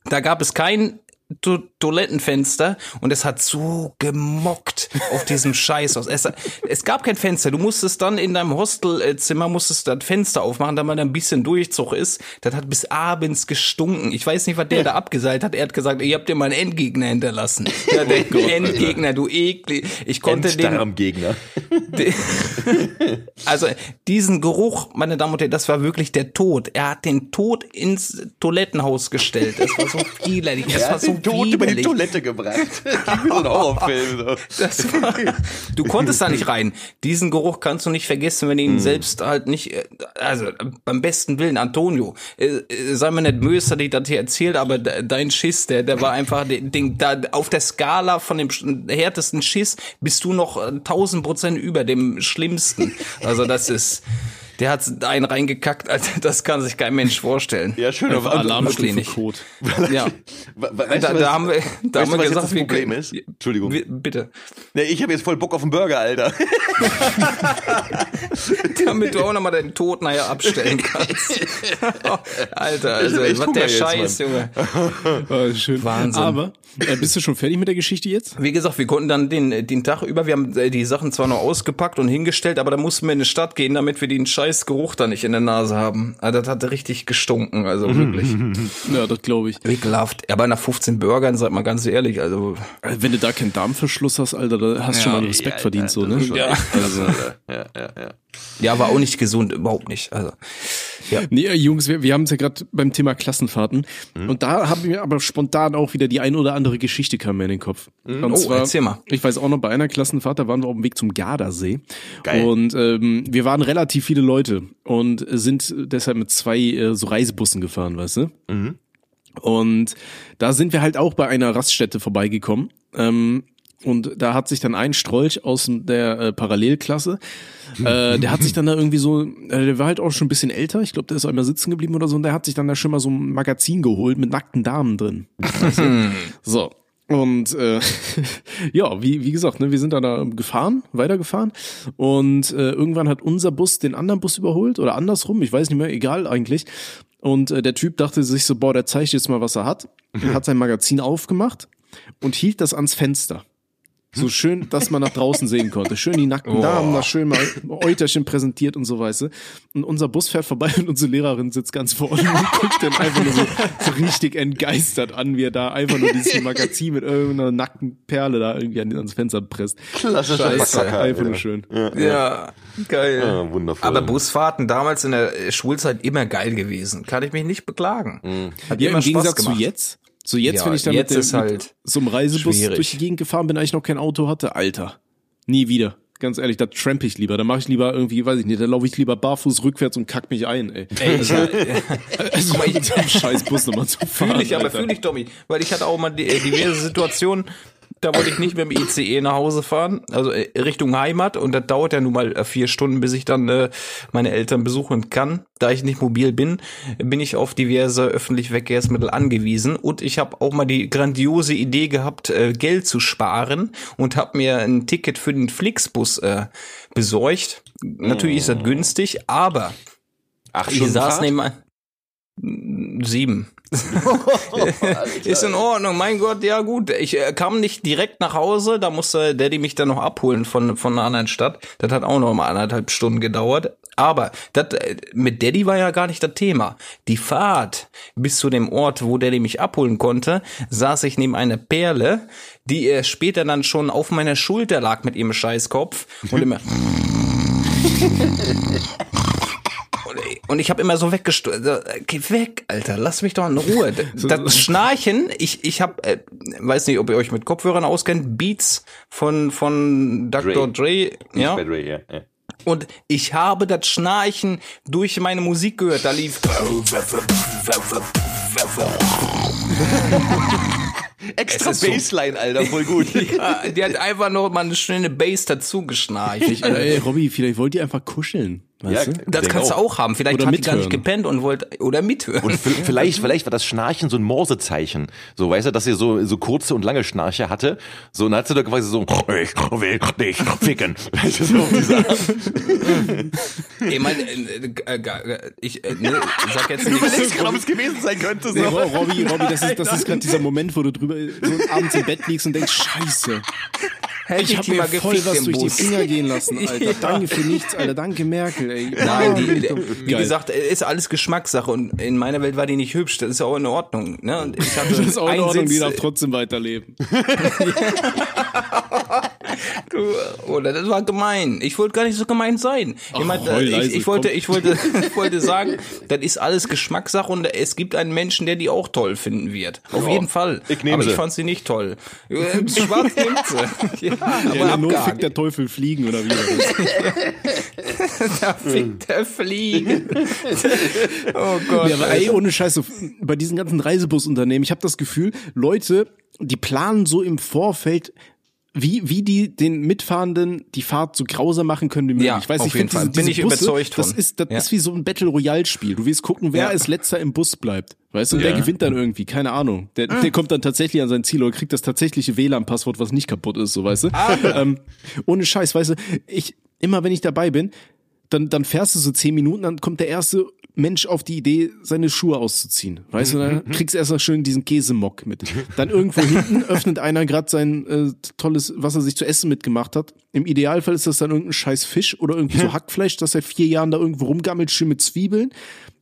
Da gab es kein to Toilettenfenster und es hat so gemockt auf diesem Scheißhaus. Es, es gab kein Fenster. Du musstest dann in deinem Hostelzimmer musstest das Fenster aufmachen, damit da ein bisschen Durchzug ist. Das hat bis abends gestunken. Ich weiß nicht, was der da abgeseilt hat. Er hat gesagt, ihr habt dir mal einen Endgegner hinterlassen. Ja, der Endgegner, du eklig. Ich konnte den, Enddarmgegner. also diesen Geruch, meine Damen und Herren, das war wirklich der Tod. Er hat den Tod ins Toilettenhaus gestellt. Das war so widerlich. Das Er war so den Tod über die. Toilette gebracht. Wie so ein Horrorfilm. So. Das war, du konntest da nicht rein. Diesen Geruch kannst du nicht vergessen, wenn du ihn selbst halt nicht, äh, also beim besten Willen, Antonio, äh, äh, sei mir nicht böse, dass ich das hier erzählt, aber de- dein Schiss, der, der war einfach, den, den, da, auf der Skala von dem härtesten Schiss bist du noch äh, 1000 Prozent über dem schlimmsten. Also das ist, der hat einen reingekackt, Alter, das kann sich kein Mensch vorstellen. Ja, schön. Aber-. Code. Ja. Weißt Da, du, was- da haben wir, da weißt haben wir gesagt, das Problem können- ist? Entschuldigung. Wir- Bitte. Nee, ich habe jetzt voll Bock auf einen Burger, Alter. damit du auch nochmal deinen Tod nachher abstellen kannst. Alter, also, echt was Hunger der jetzt, Scheiß, Junge. Ah, schön. Wahnsinn. Aber äh, bist du schon fertig mit der Geschichte jetzt? Wie gesagt, wir konnten dann den, den Tag über, wir haben äh, die Sachen zwar noch ausgepackt und hingestellt, aber da mussten wir in die Stadt gehen, damit wir den scheiß Geruch da nicht in der Nase haben. Also, das hatte richtig gestunken, also wirklich. Ja, das glaube ich. Ekelhaft. Aber nach 15 Burgern, sag mal ganz ehrlich, also. Äh, Wenn du da keinen Darmverschluss hast, Alter, da hast du schon mal Respekt verdient, so, ne? Ja. Also, ja, ja, ja. Ja, war auch nicht gesund, überhaupt nicht. Also. Nee, äh, Jungs, wir, wir haben es ja gerade beim Thema Klassenfahrten. Mhm. Und da haben wir aber spontan auch wieder die ein oder andere Geschichte kam mir in den Kopf. Und Oh, erzähl mal. Ich weiß auch noch, bei einer Klassenfahrt, da waren wir auf dem Weg zum Gardasee. Geil. Und ähm, wir waren relativ viele Leute und sind deshalb mit zwei äh, so Reisebussen gefahren, weißt du? Und da sind wir halt auch bei einer Raststätte vorbeigekommen. Ähm, und da hat sich dann ein Strolch aus der äh, Parallelklasse, äh, der hat sich dann da irgendwie so, äh, der war halt auch schon ein bisschen älter, ich glaube, der ist einmal sitzen geblieben oder so, und der hat sich dann da schon mal so ein Magazin geholt mit nackten Damen drin. Weißt du? so. Und äh, ja, wie, wie gesagt, ne, wir sind dann da gefahren, weitergefahren und äh, irgendwann hat unser Bus den anderen Bus überholt oder andersrum, ich weiß nicht mehr, egal eigentlich. Und äh, der Typ dachte sich so, boah, der zeigt jetzt mal, was er hat. Er hat sein Magazin aufgemacht und hielt das ans Fenster. So schön, dass man nach draußen sehen konnte. Schön die nackten Damen, da schön mal Euterchen präsentiert und so weißt du. Und unser Bus fährt vorbei und unsere Lehrerin sitzt ganz vorne und guckt dann einfach nur so, so richtig entgeistert an, wie er da einfach nur dieses Magazin mit irgendeiner nackten Perle da irgendwie an- ans Fenster presst. Klassischer ist Verkacker, einfach nur schön. Ja, geil. Ja, wundervoll. Aber Busfahrten damals in der Schulzeit immer geil gewesen. Kann ich mich nicht beklagen. Hat Ja, immer im Spaß Gegensatz gemacht. zu jetzt. So jetzt, Ja, wenn ich dann jetzt mit, dem, halt mit so einem Reisebus schwierig. durch die Gegend gefahren bin, eigentlich noch kein Auto hatte, Alter. Nie wieder. Ganz ehrlich, da tramp ich lieber. Da mache ich lieber irgendwie, weiß ich nicht, da laufe ich lieber barfuß rückwärts und kack mich ein, ey. Ey, ich, Also mit so einem scheiß Bus nochmal zu fahren. Fühle ich, aber fühle ich, Tommy. Weil ich hatte auch mal die, äh, diverse Situationen, da wollte ich nicht mit dem ICE nach Hause fahren, also äh, Richtung Heimat. Und das dauert ja nun mal äh, vier Stunden, bis ich dann äh, meine Eltern besuchen kann. Da ich nicht mobil bin, bin ich auf diverse öffentliche Verkehrsmittel angewiesen. Und ich habe auch mal die grandiose Idee gehabt, äh, Geld zu sparen und habe mir ein Ticket für den Flixbus äh, besorgt. Natürlich ist das günstig, aber Acht ich saß nebenan. Sieben. ist in Ordnung, mein Gott, ja gut. Ich äh, kam nicht direkt nach Hause, da musste Daddy mich dann noch abholen von, von einer anderen Stadt. Das hat auch noch mal anderthalb Stunden gedauert. Aber das, äh, mit Daddy war ja gar nicht das Thema. Die Fahrt bis zu dem Ort, wo Daddy mich abholen konnte, saß ich neben einer Perle, die äh, später dann schon auf meiner Schulter lag mit ihrem Scheißkopf und immer Und ich habe immer so weggestört. Geh weg, Alter, lass mich doch in Ruhe. Das Schnarchen, ich, ich habe, äh, weiß nicht, ob ihr euch mit Kopfhörern auskennt, Beats von, von Dr. Dre, ja. Bei Dre, ja, ja. Und ich habe das Schnarchen durch meine Musik gehört. Da lief. Extra ist so- Baseline, Alter, voll gut. Ja, die hat einfach noch mal eine schöne Bass dazu geschnarcht. Ich, Ey, Robby, vielleicht wollt ihr einfach kuscheln. Weißt Ja, du? das kannst du auch. haben. Vielleicht Oder hat die gar nicht mithören. gepennt und wollte oder mithören. Und vielleicht, vielleicht war das Schnarchen so ein Morsezeichen. So, weißt du, dass ihr so, so kurze und lange Schnarche hatte. So, und dann hat sie da quasi so, ich will dich ficken. Weißt du, so ich meine, äh, äh, äh, ich äh, ne, sag jetzt nicht. überlegst gerade, ob es gewesen sein könnte. Nee, So. Ro- Robby, Robby, das ist, das ist gerade dieser Moment, wo du drüber so abends im Bett liegst und denkst, scheiße. Ich habe die mir mal voll was durch die Bus. Finger gehen lassen, Alter. Ja. Danke für nichts, Alter. Danke Merkel, ey. Nein, die, Ah, wie geil. gesagt, ist alles Geschmackssache und in meiner Welt war die nicht hübsch. Das ist auch in Ordnung. Ne? Und ich hatte das ist auch in Ordnung, die Sitz- darf trotzdem weiterleben. Du, Oder das war gemein. Ich wollte gar nicht so gemein sein. Ich, meinte, heul ich, leise, ich wollte, ich wollte, ich wollte sagen, das ist alles Geschmackssache und es gibt einen Menschen, der die auch toll finden wird. Auf jeden Fall. ich nehm aber sie. ich fand sie nicht toll. Äh, Schwarz nimmt sie. Ja, aber Ja, fickt abgehakt. der Teufel fliegen oder wie? Da fickt der Fliegen. oh Gott. Ja, aber ey, ohne Scheiße, bei diesen ganzen Reisebusunternehmen, ich habe das Gefühl, Leute, die planen so im Vorfeld, wie, wie die den Mitfahrenden die Fahrt so grauser machen können wie möglich. Ja, ich weiß, auf ich jeden finde Fall. diese, Bin diese ich Busse, überzeugt Das von. ist, das Ja. ist wie so ein Battle Royale Spiel. Du willst gucken, wer Ja. als letzter im Bus bleibt. Weißt du, und wer gewinnt dann irgendwie? Keine Ahnung. Der, der kommt dann tatsächlich an sein Ziel oder kriegt das tatsächliche WLAN-Passwort, was nicht kaputt ist, so weißt du. Ähm, ohne Scheiß, weißt du, ich, immer wenn ich dabei bin, dann, dann fährst du so zehn Minuten, dann kommt der erste Mensch auf die Idee, seine Schuhe auszuziehen. Weißt du, dann kriegst du erst mal schön diesen Käsemock mit. Dann irgendwo hinten öffnet einer gerade sein äh, tolles, was er sich zu essen mitgemacht hat. Im Idealfall ist das dann irgendein scheiß Fisch oder irgendwie so Hackfleisch, das seit vier Jahren da irgendwo rumgammelt, schön mit Zwiebeln.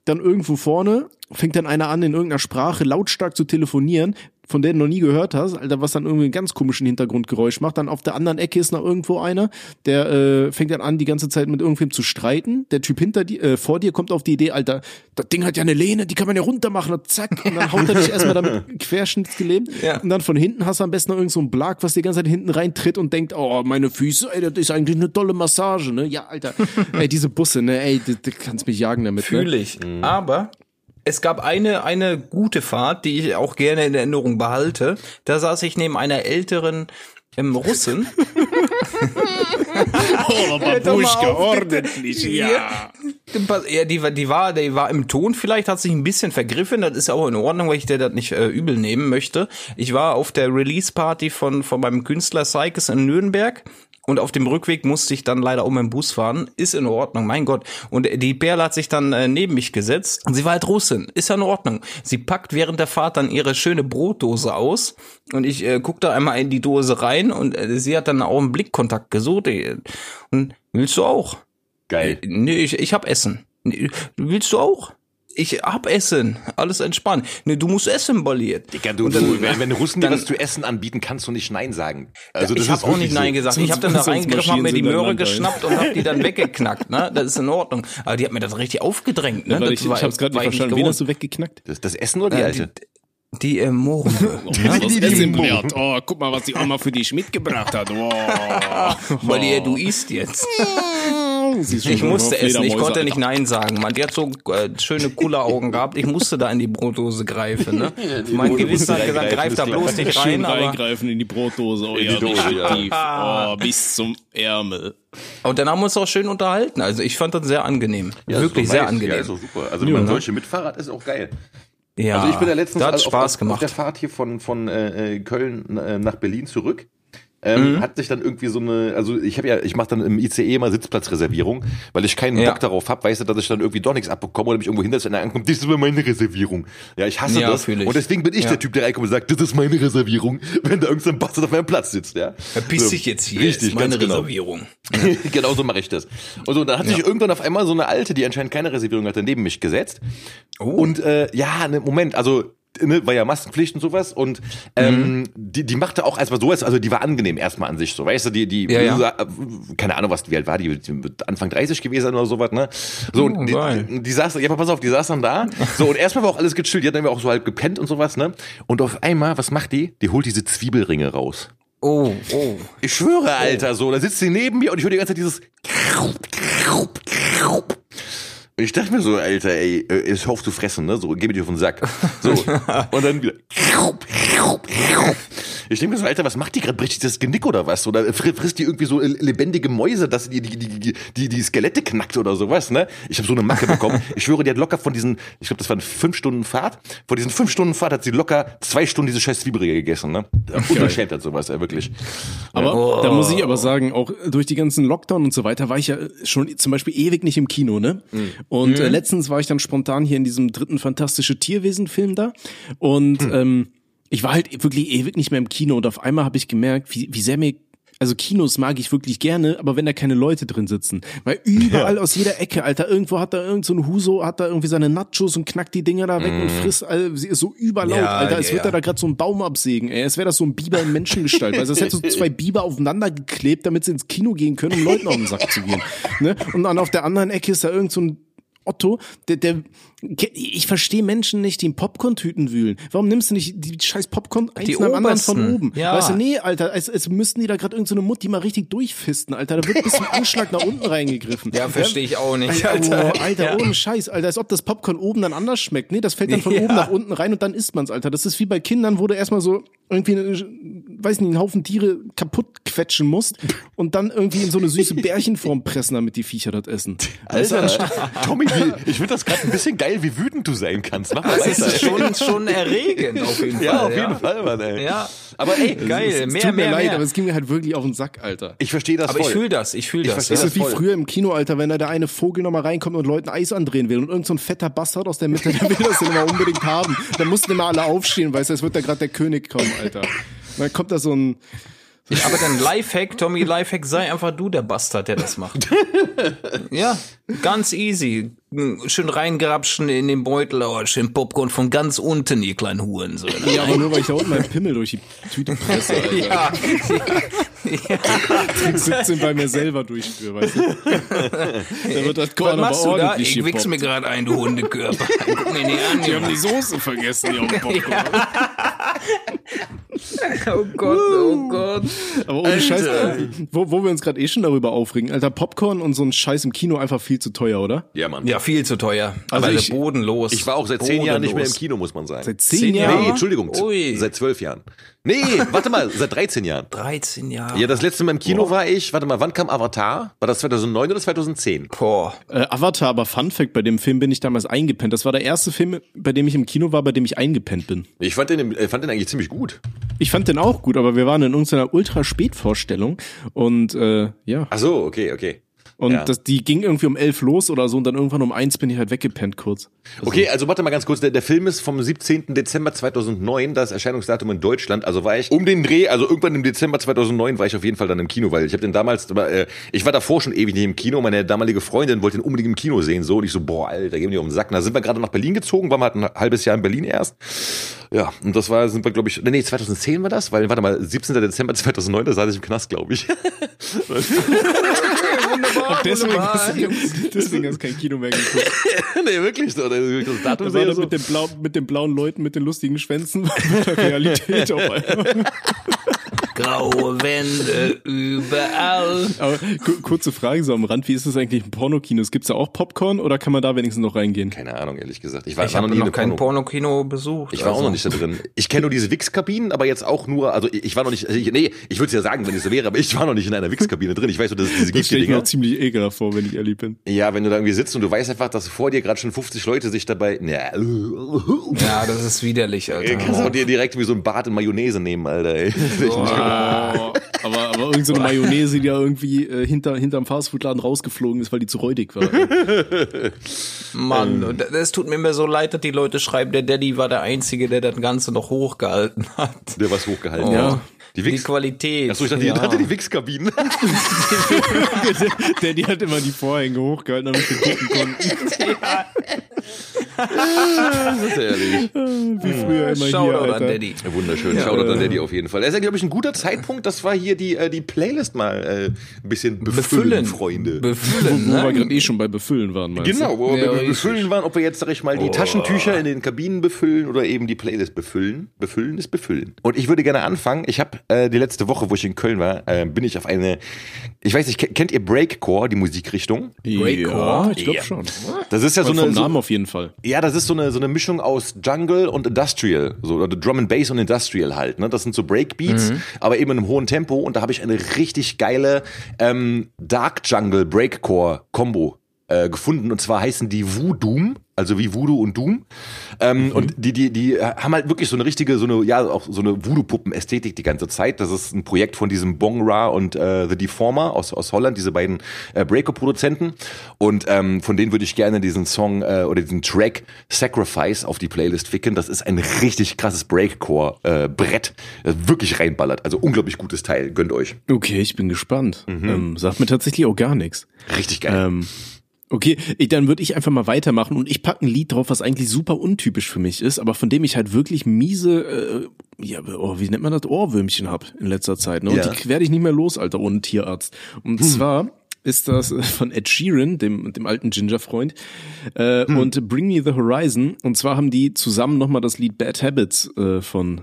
Dann irgendwo vorne fängt dann einer an, in irgendeiner Sprache lautstark zu telefonieren, von der du noch nie gehört hast, Alter, was dann irgendwie einen ganz komischen Hintergrundgeräusch macht. Dann auf der anderen Ecke ist noch irgendwo einer, der äh, fängt dann an, die ganze Zeit mit irgendwem zu streiten. Der Typ hinter dir, äh, vor dir kommt auf die Idee, Alter, das Ding hat ja eine Lehne, die kann man ja runter machen, und zack, und dann haut er dich erstmal damit querschnittsgelähmt. Ja. Und dann von hinten hast du am besten noch irgend so einen Blag, was die ganze Zeit hinten reintritt und denkt, oh, meine Füße, ey, das ist eigentlich eine tolle Massage, ne? Ja, Alter. ey, diese Busse, ne, ey, du, kannst mich jagen damit, ne? Fühle ich. Aber Es gab eine, eine gute Fahrt, die ich auch gerne in Erinnerung behalte. Da saß ich neben einer älteren ähm, Russin. Oh, ordentlich, Ja, Ja, die, war- die, war, die war im Ton vielleicht, hat sich ein bisschen vergriffen. Das ist auch in Ordnung, weil ich dir das nicht äh, übel nehmen möchte. Ich war auf der Release-Party von, von meinem Künstler Sykes in Nürnberg. Und auf dem Rückweg musste ich dann leider um im Bus fahren. Ist in Ordnung, mein Gott. Und die Perle hat sich dann äh, neben mich gesetzt. Und sie war halt Russin. Ist ja in Ordnung. Sie packt während der Fahrt dann ihre schöne Brotdose aus. Und ich äh, guck da einmal in die Dose rein. Und äh, sie hat dann auch einen Blickkontakt gesucht. Äh, Und willst du auch? Geil. Nee, ich, ich hab Essen. Nee, willst du auch? Ich hab Essen. Alles entspannt. Nee, du musst essen, Balliert. Digga, du, dann- du, wenn, wenn Russen dir dann- was zu essen anbieten, kannst du nicht Nein sagen. Also das ich habe ist auch nicht Nein so. gesagt. Ich habe dann da reingegriffen, hab mir die Möhre geschnappt und hab die dann weggeknackt. Ne? Das ist in Ordnung. Aber die hat mir das richtig aufgedrängt. Ne? Das ich, ich hab's gerade war nicht ich verstanden. Wen gewohnt. hast du weggeknackt? Das, das Essen oder die Äh, Alte? Die, die äh, ne? die- die- Essen die- wert. Oh, guck mal, was die Oma für dich mitgebracht hat. Wow. Balliert, du isst jetzt. Sie schon Ich musste auf essen, ich konnte nicht Nein sagen. Man, die hat so äh, schöne Augen gehabt. Ich musste da in die Brotdose greifen. Ne? mein Brotdose Gewissen hat gesagt, greif da bloß nicht Schön rein. Aber, reingreifen in die Brotdose. Oh In ja, die Dose, ja. tief. Oh, bis zum Ärmel. und dann haben wir uns auch schön unterhalten. Also ich fand das sehr angenehm. Ja, Wirklich sehr angenehm. Ja, ist super. Also wenn man ne? solche mit Fahrrad ist auch geil. Ja, Also ich bin ja letztens da hat auf, Spaß auf, auf gemacht. der Fahrt hier von, von äh, äh, Köln äh, nach Berlin zurück. Ähm, Mhm. Hat sich dann irgendwie so eine, also ich habe ja, ich mache dann im ICE mal Sitzplatzreservierung, weil ich keinen Ja. Bock darauf habe, weißt du, dass ich dann irgendwie doch nichts abbekomme oder mich irgendwo hinsetze und dann ankommt, das ist meine Reservierung. Ja, ich hasse Ja, das. Und deswegen bin ich Ja. der Typ, der reinkommt und sagt, das ist meine Reservierung, wenn da irgendein Bastard auf meinem Platz sitzt, ja. Verpiss So. dich jetzt hier. Richtig, ist meine genau. Reservierung. genau so mache ich das. Und so, dann hat sich irgendwann auf einmal so eine alte, die anscheinend keine Reservierung hatte, neben mich gesetzt. Oh. Und äh, ja, ne, Moment, also ne, war ja Maskenpflicht und sowas und ähm, Mhm. die, die machte auch erstmal so, also die war angenehm erstmal an sich, so weißt du, die, die, Ja, ja. keine Ahnung, was, wie alt war die, die wird Anfang 30 gewesen oder sowas, ne? So, Oh, und die, die, die saß, ja, pass auf, die saß dann da, so, und erstmal war auch alles gechillt, die hat dann auch so halb gepennt und sowas, ne? Und auf einmal, was macht die? Die holt diese Zwiebelringe raus. Oh, oh. Ich schwöre, Alter, so, da sitzt sie neben mir und ich höre die ganze Zeit dieses. Ich dachte mir so, Alter, ey, äh, ist auf zu fressen, ne? So, geh mir dir auf den Sack. So. Und dann wieder. Ich denke mir so, Alter, was macht die gerade? Bricht das Genick oder was? Oder fri- frisst die irgendwie so lebendige Mäuse, dass die die, die, die, die, Skelette knackt oder sowas, ne? Ich habe so eine Macke bekommen. Ich schwöre, die hat locker von diesen, ich glaube, das waren fünf Stunden Fahrt. Von diesen fünf Stunden Fahrt hat sie locker zwei Stunden diese scheiß Zwiebelringe gegessen, ne? Unverschämt hat sowas, ja, wirklich. Aber Oh. da muss ich aber sagen, auch durch die ganzen Lockdown und so weiter war ich ja schon zum Beispiel ewig nicht im Kino, ne? Mhm. Und äh, letztens war ich dann spontan hier in diesem dritten fantastische Tierwesen-Film da und Hm. ähm, ich war halt wirklich ewig nicht mehr im Kino und auf einmal habe ich gemerkt, wie, wie sehr mir also Kinos mag ich wirklich gerne, aber wenn da keine Leute drin sitzen. Weil überall aus jeder Ecke, Alter, irgendwo hat da irgend so ein Huso, hat da irgendwie seine Nachos und knackt die Dinger da weg und frisst, also, sie ist so überlaut, Mhm. Ja, Alter, als ja, würde ja. er da gerade so einen Baum absägen, ey. Es wäre das so ein Biber in Menschengestalt. Also es hätte so zwei Biber aufeinander geklebt, damit sie ins Kino gehen können, um Leuten auf den Sack zu gehen. Ne? Und dann auf der anderen Ecke ist da irgend so ein Otto, der, der, ich verstehe Menschen nicht, die in Popcorn-Tüten wühlen. Warum nimmst du nicht die scheiß Popcorn eins Die nach dem anderen von oben? Ja. Weißt du, nee, Alter, als, als müssten die da gerade irgendeine so Mutti mal richtig durchfisten, Alter. Da wird bis zum Anschlag nach unten reingegriffen. Ja, verstehe ich auch nicht, Alter, Alter. oh, Alter Ja. ohne Scheiß, Alter, als ob das Popcorn oben dann anders schmeckt. Nee, das fällt dann von Ja. oben nach unten rein und dann isst man's, Alter. Das ist wie bei Kindern, wo du erstmal so irgendwie, eine, weiß nicht, einen Haufen Tiere kaputt quetschen musst und dann irgendwie in so eine süße Bärchenform pressen, damit die Viecher das essen. Alter, Tommy, wie, ich finde das gerade ein bisschen geil, wie wütend du sein kannst. Mach mal Das weiter. ist schon, schon erregend auf jeden Fall. ja, auf jeden. Fall, Mann, ey. Ja. Aber ey, Geil, Es mehr, tut mir mehr, leid, mehr. aber es ging mir halt wirklich auf den Sack, Alter. ich verstehe das aber ich voll. fühle das, ich fühle Ich das. verstehe Das ist wie voll. früher im Kino, Alter, wenn da der eine Vogel nochmal reinkommt und Leuten Eis andrehen will und irgend so ein fetter Bastard aus der Mitte, der will das immer unbedingt haben. Dann mussten immer alle aufstehen, weißt du, es wird da gerade der König kommen, Alter. Und dann kommt da so ein, Aber dann Lifehack, Tommy Lifehack, sei einfach du der Bastard, der das macht. ja, ganz easy. Schön reingrapschen in den Beutel, oh, schön Popcorn von ganz unten, ihr kleinen Hurensohn. ja, aber nur weil ich da unten meinen Pimmel durch die Tüte presse, Alter. Ja, Trick 17 bei mir selber durchführe, weißt du. Da wird das was Korn aber machst du da? ordentlich Ich wichs gepoppt. mir gerade ein, du Hundekörper. Guck mir nicht an, Die haben die Soße vergessen, die auf dem Popcorn. Oh Gott, oh Gott. Aber ohne Scheiß, äh, wo, wo wir uns gerade eh schon darüber aufregen, Alter, Popcorn und so ein Scheiß im Kino einfach viel zu teuer, oder? Ja, Mann. Ja, viel zu teuer. Also Also ich- bodenlos. Ich war auch seit zehn Jahren nicht mehr im. Kino, muss man sagen. Seit zehn, Zehn Jahren? Nee, Entschuldigung, Ui. seit zwölf Jahren. Nee, warte mal, seit 13 Jahren. 13 Jahre. Ja, das letzte Mal im Kino war ich, warte mal, wann kam Avatar? War das 2009 oder 2010? Boah. Äh, Avatar, aber Fun Fact, bei dem Film bin ich damals eingepennt. Das war der erste Film, bei dem ich im Kino war, bei dem ich eingepennt bin. Ich fand den, äh, fand den eigentlich ziemlich gut. Ich fand den auch gut, aber wir waren in irgendeiner Ultra-Spätvorstellung und äh, ja. Ach so, okay, okay. Und Ja. das, die ging irgendwie um elf los oder so und dann irgendwann um eins bin ich halt weggepennt kurz. Okay, also warte mal ganz kurz. Der, der Film ist vom 17. Dezember 2009, das Erscheinungsdatum in Deutschland. Also war ich um den Dreh, also irgendwann im Dezember 2009 war ich auf jeden Fall dann im Kino, weil ich habe den damals, äh, ich war davor schon ewig nicht im Kino. Meine damalige Freundin wollte den unbedingt im Kino sehen, so und ich so, boah, Alter, gehen wir um den Sack. Da sind wir gerade nach Berlin gezogen, waren wir halt ein halbes Jahr in Berlin erst. Ja, und das war, sind wir, glaube ich, nee, 2010 war das, weil, warte mal, 17. Dezember 2009, da saß ich im Knast, glaube ich. Wunderbar, Deswegen wunderbar. hast, deswegen hast du kein Kino mehr geguckt. nee, wirklich so. Das Datum Da war so. mit, den blau, mit den blauen Leuten mit den lustigen Schwänzen bei der Realität auf einmal. Graue Wände überall. Aber ku- kurze Frage so am Rand, wie ist das eigentlich im Pornokinos? Gibt's da auch Popcorn oder kann man da wenigstens noch reingehen? Keine Ahnung, ehrlich gesagt. Ich war, Ich habe noch nie noch in kein Porno. Pornokino besucht. Ich war auch also. noch nicht da drin. Ich kenne nur diese Wix-Kabinen, aber jetzt auch nur, also ich war noch nicht, also ich, nee, ich würde es ja sagen, wenn es so wäre, aber ich war noch nicht in einer Wix-Kabine drin. Ich weiß nur, dass es diese Das gibt, die stelle ich mir auch ziemlich ekelhaft vor, wenn ich ehrlich bin. Ja, wenn du da irgendwie sitzt und du weißt einfach, dass vor dir gerade schon 50 Leute sich dabei, ja, Ja, das ist widerlich, Alter. kannst du dir direkt wie so ein Bad in Mayonnaise nehmen, Alter. Ey. Aber, aber irgend so eine Mayonnaise, die ja irgendwie äh, hinter, hinterm Fastfood-Laden rausgeflogen ist, weil die zu räudig war. Mann, und es tut mir immer so leid, dass die Leute schreiben, der Daddy war der Einzige, der das Ganze noch hochgehalten hat. Der was hochgehalten. Oh. Ja. Die Die Wix. Qualität. Achso, ich dachte, die ja. hatte die Wix-Kabinen. der, die hat immer die Vorhänge hochgehalten, damit wir gucken konnten. Das ist ehrlich. Wie früher immer hier, Shoutout an Alter. Daddy. Ja, wunderschön. Shoutout an Daddy auf jeden Fall. Das ist ja, glaube ich, ein guter Zeitpunkt, dass wir hier die, äh, die Playlist mal äh, ein bisschen befüllen, Befüllen. Freunde. Befüllen, Wo wir ne? gerade eh schon bei Befüllen waren, meinst Genau, wo Ja, wir richtig. befüllen waren, ob wir jetzt, sag ich mal, die Taschentücher in den Kabinen befüllen oder eben die Playlist befüllen. Befüllen ist befüllen. Und ich würde gerne anfangen. Ich habe äh, die letzte Woche, wo ich in Köln war, äh, bin ich auf eine, ich weiß nicht, ke- kennt ihr Breakcore, die Musikrichtung? Breakcore? Ja, ich glaube Ja. schon. Das ist ja so eine, vom so, Namen auf jeden Fall. Ja, das ist so eine, so eine Mischung aus Jungle und Industrial, so oder Drum and Bass und Industrial halt. Ne? Das sind so Breakbeats, aber eben in einem hohen Tempo. Und da habe ich eine richtig geile ähm, Dark Jungle Breakcore Combo äh, gefunden. Und zwar heißen die Voodoo, also wie Voodoo und Doom. Ähm, Und die, die, die äh, haben halt wirklich so eine richtige, so eine, ja, auch so eine Voodoo-Puppen-Ästhetik die ganze Zeit. Das ist ein Projekt von diesem Bong Ra und äh, The Deformer aus, aus Holland, diese beiden äh, Breaker-Produzenten. Und ähm, von denen würde ich gerne diesen Song äh, oder diesen Track Sacrifice auf die Playlist ficken. Das ist ein richtig krasses Breakcore-Brett, das wirklich reinballert. Also unglaublich gutes Teil. Gönnt euch. Okay, ich bin gespannt. Ähm, sagt mir tatsächlich auch gar nichts. Richtig geil. Ähm, okay, ich, dann würde ich einfach mal weitermachen und ich packe ein Lied drauf, was eigentlich super untypisch für mich ist, aber von dem ich halt wirklich miese, äh, ja, oh, wie nennt man das, Ohrwürmchen hab in letzter Zeit. Ne? Und Ja. die werde ich nicht mehr los, Alter, ohne Tierarzt. Und zwar ist das von Ed Sheeran, dem, dem alten Ginger-Freund, äh, und Bring Me the Horizon. Und zwar haben die zusammen nochmal das Lied Bad Habits äh, von,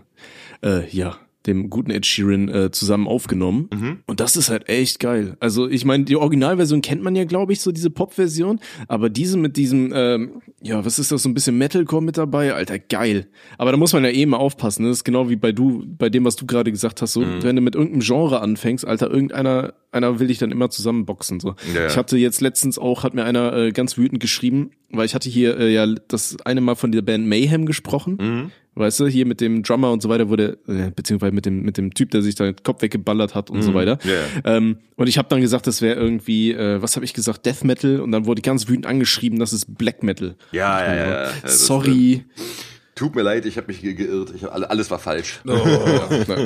äh, ja, dem guten Ed Sheeran äh, zusammen aufgenommen. Und das ist halt echt geil. Also ich meine, die Originalversion kennt man ja, glaube ich, so diese Pop-Version. Aber diese mit diesem, ähm, ja, was ist das, so ein bisschen Metalcore mit dabei? Alter, geil. Aber da muss man ja eh mal aufpassen. ne? Das ist genau wie bei du, bei dem, was du gerade gesagt hast. So, wenn du mit irgendeinem Genre anfängst, Alter, irgendeiner, einer will dich dann immer zusammenboxen. So. Ja. Ich hatte jetzt letztens auch, hat mir einer äh, ganz wütend geschrieben, weil ich hatte hier äh, ja das eine Mal von der Band Mayhem gesprochen. Weißt du, hier mit dem Drummer und so weiter wurde, äh, beziehungsweise mit dem, mit dem Typ, der sich da den Kopf weggeballert hat und so weiter. Ja. Ähm, und ich habe dann gesagt, das wäre irgendwie, äh, was habe ich gesagt, Death Metal und dann wurde ich ganz wütend angeschrieben, das ist Black Metal. Ja, ja, ja, ja. Sorry. Tut mir leid, ich habe mich ge geirrt. Ich hab, alle- alles war falsch. Na,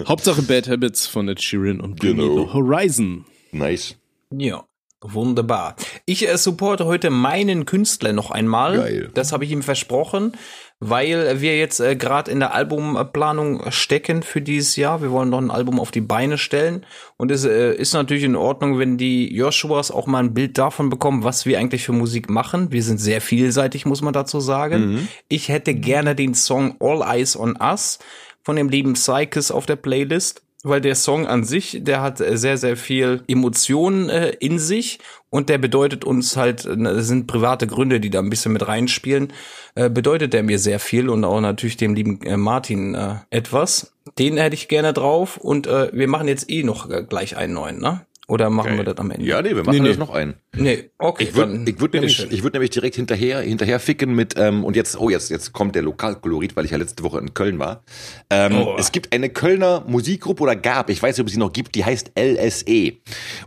Hauptsache Bad Habits von Ed Sheeran und Bring Genau. the Horizon. Nice. Ja. Wunderbar. Ich äh, supporte heute meinen Künstler noch einmal. Geil. Das habe ich ihm versprochen, weil wir jetzt äh, gerade in der Albumplanung stecken für dieses Jahr. Wir wollen noch ein Album auf die Beine stellen. Und es äh, ist natürlich in Ordnung, wenn die Joshuas auch mal ein Bild davon bekommen, was wir eigentlich für Musik machen. Wir sind sehr vielseitig, muss man dazu sagen. Ich hätte gerne den Song All Eyes on Us von dem lieben Psychus auf der Playlist weil der Song an sich, der hat äh, sehr, sehr viel Emotionen äh, in sich und der bedeutet uns halt, das sind private Gründe, die da ein bisschen mit reinspielen, äh, bedeutet der mir sehr viel und auch natürlich dem lieben äh, Martin äh, etwas. Den hätte ich gerne drauf und äh, wir machen jetzt eh noch gleich einen neuen, ne? Oder machen wir das am Ende? Ja, nee, wir machen Nee, das nee. noch einen. Nee, okay. Ich würde würd nämlich, ich würd nämlich direkt hinterher, hinterher ficken mit, ähm, und jetzt, oh, jetzt, jetzt kommt der Lokalkolorit, weil ich ja letzte Woche in Köln war. Ähm, Oh. Es gibt eine Kölner Musikgruppe oder gab, ich weiß nicht, ob es sie noch gibt, die heißt LSE.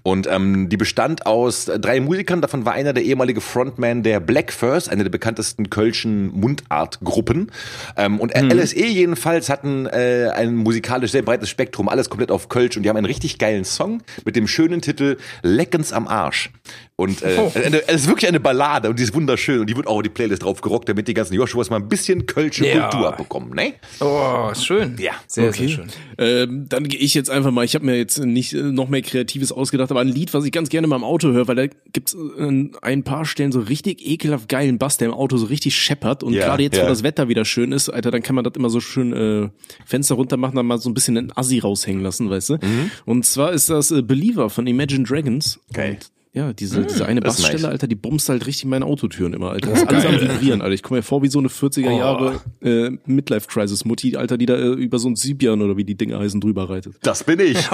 Und ähm, die bestand aus drei Musikern, davon war einer der ehemalige Frontman der Black First, eine der bekanntesten kölschen Mundartgruppen. Ähm, und Mhm. LSE jedenfalls hatten äh, ein musikalisch sehr breites Spektrum, alles komplett auf Kölsch und die haben einen richtig geilen Song mit dem schönen Titel Leckens am Arsch. Und äh, Oh. es ist wirklich eine Ballade und die ist wunderschön und die wird auch auf die Playlist drauf gerockt, damit die ganzen Joshuas mal ein bisschen kölsche Ja. Kultur abbekommen, ne? Oh, schön. Ja, sehr, Okay. sehr schön. Ähm, dann gehe ich jetzt einfach mal, ich habe mir jetzt nicht äh, noch mehr Kreatives ausgedacht, aber ein Lied, was ich ganz gerne mal im Auto höre, weil da gibt's an ein paar Stellen so richtig ekelhaft geilen Bass, der im Auto so richtig scheppert und Ja, gerade jetzt, ja. wo das Wetter wieder schön ist, Alter, dann kann man das immer so schön äh, Fenster runter machen, dann mal so ein bisschen einen Assi raushängen lassen, weißt du? Und zwar ist das äh, Believer von Imagine Dragons. Mhm. Geil. Und ja, diese, diese eine Bassstelle, nice. Alter, die bumst halt richtig meine Autotüren immer, Alter. Das ist alles am Vibrieren, Alter. Ich komme mir vor wie so eine 40er Jahre äh, Midlife-Crisis-Mutti, Alter, die da äh, über so ein Sibian oder wie die Dinge heißen, drüber reitet. Das bin ich.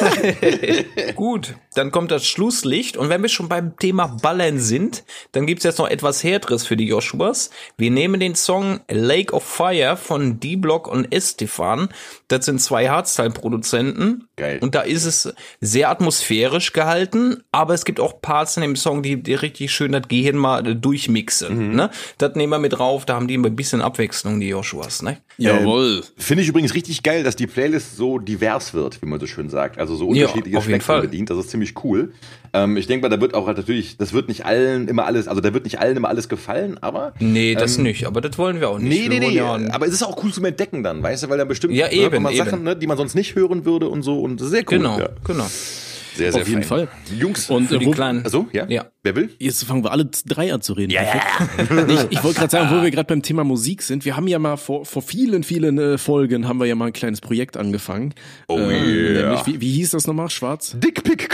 Gut, dann kommt das Schlusslicht. Und wenn wir schon beim Thema Ballern sind, dann gibt's jetzt noch etwas Härteres für die Joshuas. Wir nehmen den Song Lake of Fire von D-Block und Estefan. Das sind zwei Hardstyle-Produzenten. Geil. Und da ist es sehr atmosphärisch gehalten, aber es gibt auch Parts in dem Song, die, die richtig schön das Gehirn mal äh, durchmixen. Ne? Das nehmen wir mit drauf, da haben die immer ein bisschen Abwechslung, die Joshuas. Ne? Jawohl. Finde ich übrigens richtig geil, dass die Playlist so divers wird, wie man so schön sagt. Also so Ja, unterschiedliche jeden Spektren bedient. Das ist ziemlich cool. Ähm, ich denke mal, da wird auch halt natürlich, das wird nicht allen immer alles, also da wird nicht allen immer alles gefallen, aber. Nee, das nicht, aber das wollen wir auch nicht. Nee, nee, nee. ja- Aber es ist auch cool zum Entdecken dann, weißt du, weil dann bestimmt Ja, ne, eben, mal eben. Sachen, ne, die man sonst nicht hören würde und so. Und das ist sehr cool. Genau, Ja. genau. Sehr, sehr Auf jeden fein. Fall. Jungs, Und Für äh, die wo, kleinen. also, ja? Ja. Wer will? Jetzt fangen wir alle drei an zu reden. Perfekt. Ich, ich wollte gerade sagen, wo wir gerade beim Thema Musik sind, wir haben ja mal vor, vor vielen, vielen äh, Folgen haben wir ja mal ein kleines Projekt angefangen. Oh äh, yeah. nämlich, wie, wie hieß das nochmal? Schwarz? Dickpick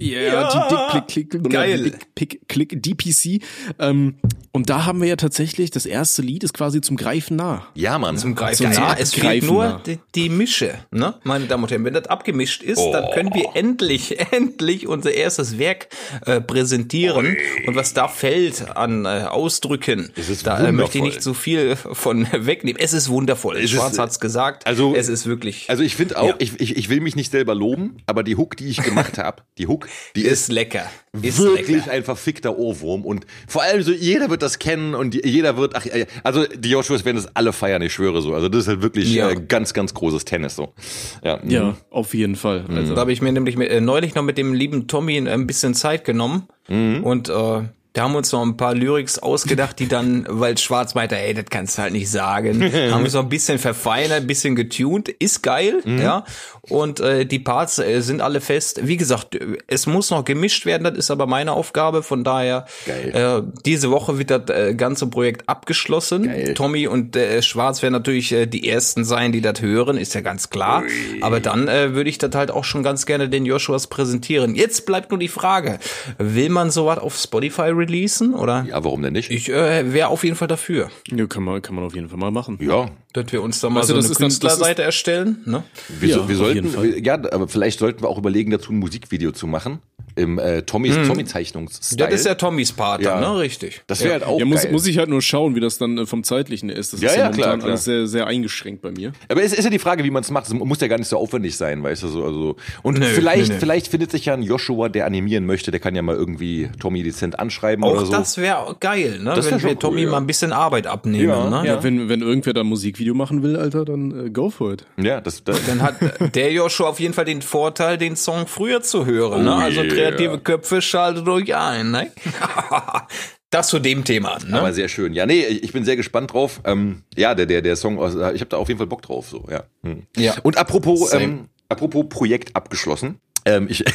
Click. Ja, die Dick Click, Click, Geil. Dick Pick Click, DPC. Ähm, und da haben wir ja tatsächlich, das erste Lied ist quasi zum Greifen nah. Ja, Mann. Zum Greifen Zum nah. Es fehlt nur nah. die, die Mische, ne? Meine Damen und Herren, wenn das abgemischt ist, Oh. dann können wir endlich, endlich unser erstes Werk äh, präsentieren. Und was da fällt an äh, Ausdrücken, Es ist da äh, möchte ich nicht zu viel von wegnehmen. Es ist wundervoll. Es Schwarz äh, hat's gesagt. also- es ist wirklich. Also ich finde auch, Ja. ich, ich, ich will mich nicht selber loben, aber die Hook, die ich gemacht habe, die Hook, die ist ist lecker. Ist wirklich lecker. ein verfickter Ohrwurm und vor allem so jeder wird das kennen und jeder wird ach äh, also die Joshuas werden das alle feiern, ich schwöre so. Also das ist halt wirklich Ja. äh, ganz ganz großes Tennis so. Ja. mhm. Ja, auf jeden Fall. Also, Da habe ich mir nämlich mit, äh, neulich noch mit dem lieben Tommy ein bisschen Zeit genommen Mhm. und äh, da haben wir uns noch ein paar Lyrics ausgedacht, die dann, weil Schwarz meinte, ey, das kannst du halt nicht sagen, haben wir so ein bisschen verfeinert, ein bisschen getuned, ist geil, Mhm. ja. Und äh, die Parts äh, sind alle fest. Wie gesagt, äh, es muss noch gemischt werden, das ist aber meine Aufgabe. Von daher, Geil. Äh, diese Woche wird das äh, ganze Projekt abgeschlossen. Geil. Tommy und äh, Schwarz werden natürlich äh, die ersten sein, die das hören, ist ja ganz klar. Aber dann äh, würde ich das halt auch schon ganz gerne den Joshuas präsentieren. Jetzt bleibt nur die Frage, will man sowas auf Spotify releasen oder? Ja, warum denn nicht? Ich äh, wäre auf jeden Fall dafür, ja, kann man, kann man auf jeden Fall mal machen. ja, dass wir uns da mal Weißt du, so das eine Künstlerseite erstellen. Ne? wir, Ja, so, wir auf sollten jeden Fall. ja, aber vielleicht sollten wir auch überlegen dazu ein Musikvideo zu machen im äh, Tommys Tommy Zeichnungsstil. Das ist ja Tommys Part, Ja. dann, ne? Richtig. das wäre halt auch Ja, muss, geil. muss ich halt nur schauen, wie das dann äh, vom Zeitlichen ist. Das Ja, ist ja, ja, klar, momentan klar. alles sehr, sehr eingeschränkt bei mir. Aber es ist ja die Frage, wie man es macht. Es muss ja gar nicht so aufwendig sein, weißt du so. Also und Nö, vielleicht, nö, nö. vielleicht findet sich ja ein Joshua, der animieren möchte. Der kann ja mal irgendwie Tommy dezent anschreiben Auch oder so. das wäre geil, ne? Das Wenn wir Tommy cool, ja. mal ein bisschen Arbeit abnehmen. Ja, ne? Ja, wenn, wenn irgendwer da ein Musikvideo machen will, Alter, dann äh, go for it. Ja, das, das Dann hat der Joshua auf jeden Fall den Vorteil, den Song früher zu hören. Ne? Oh Also yeah. Kreative Köpfe schaltet euch ein. Ne? das zu dem Thema. Ne? aber sehr schön. Ja, nee, ich bin sehr gespannt drauf. Ähm, ja, der, der, der Song, aus- ich habe da auf jeden Fall Bock drauf. So, ja. Hm. Ja. Und apropos, Same. ähm, apropos Projekt abgeschlossen. Ähm, ich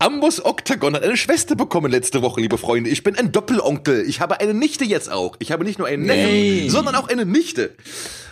Ambus Octagon hat eine Schwester bekommen letzte Woche, liebe Freunde. Ich bin ein Doppelonkel. Ich habe eine Nichte jetzt auch. Ich habe nicht nur einen Neffen, Nee. sondern auch eine Nichte.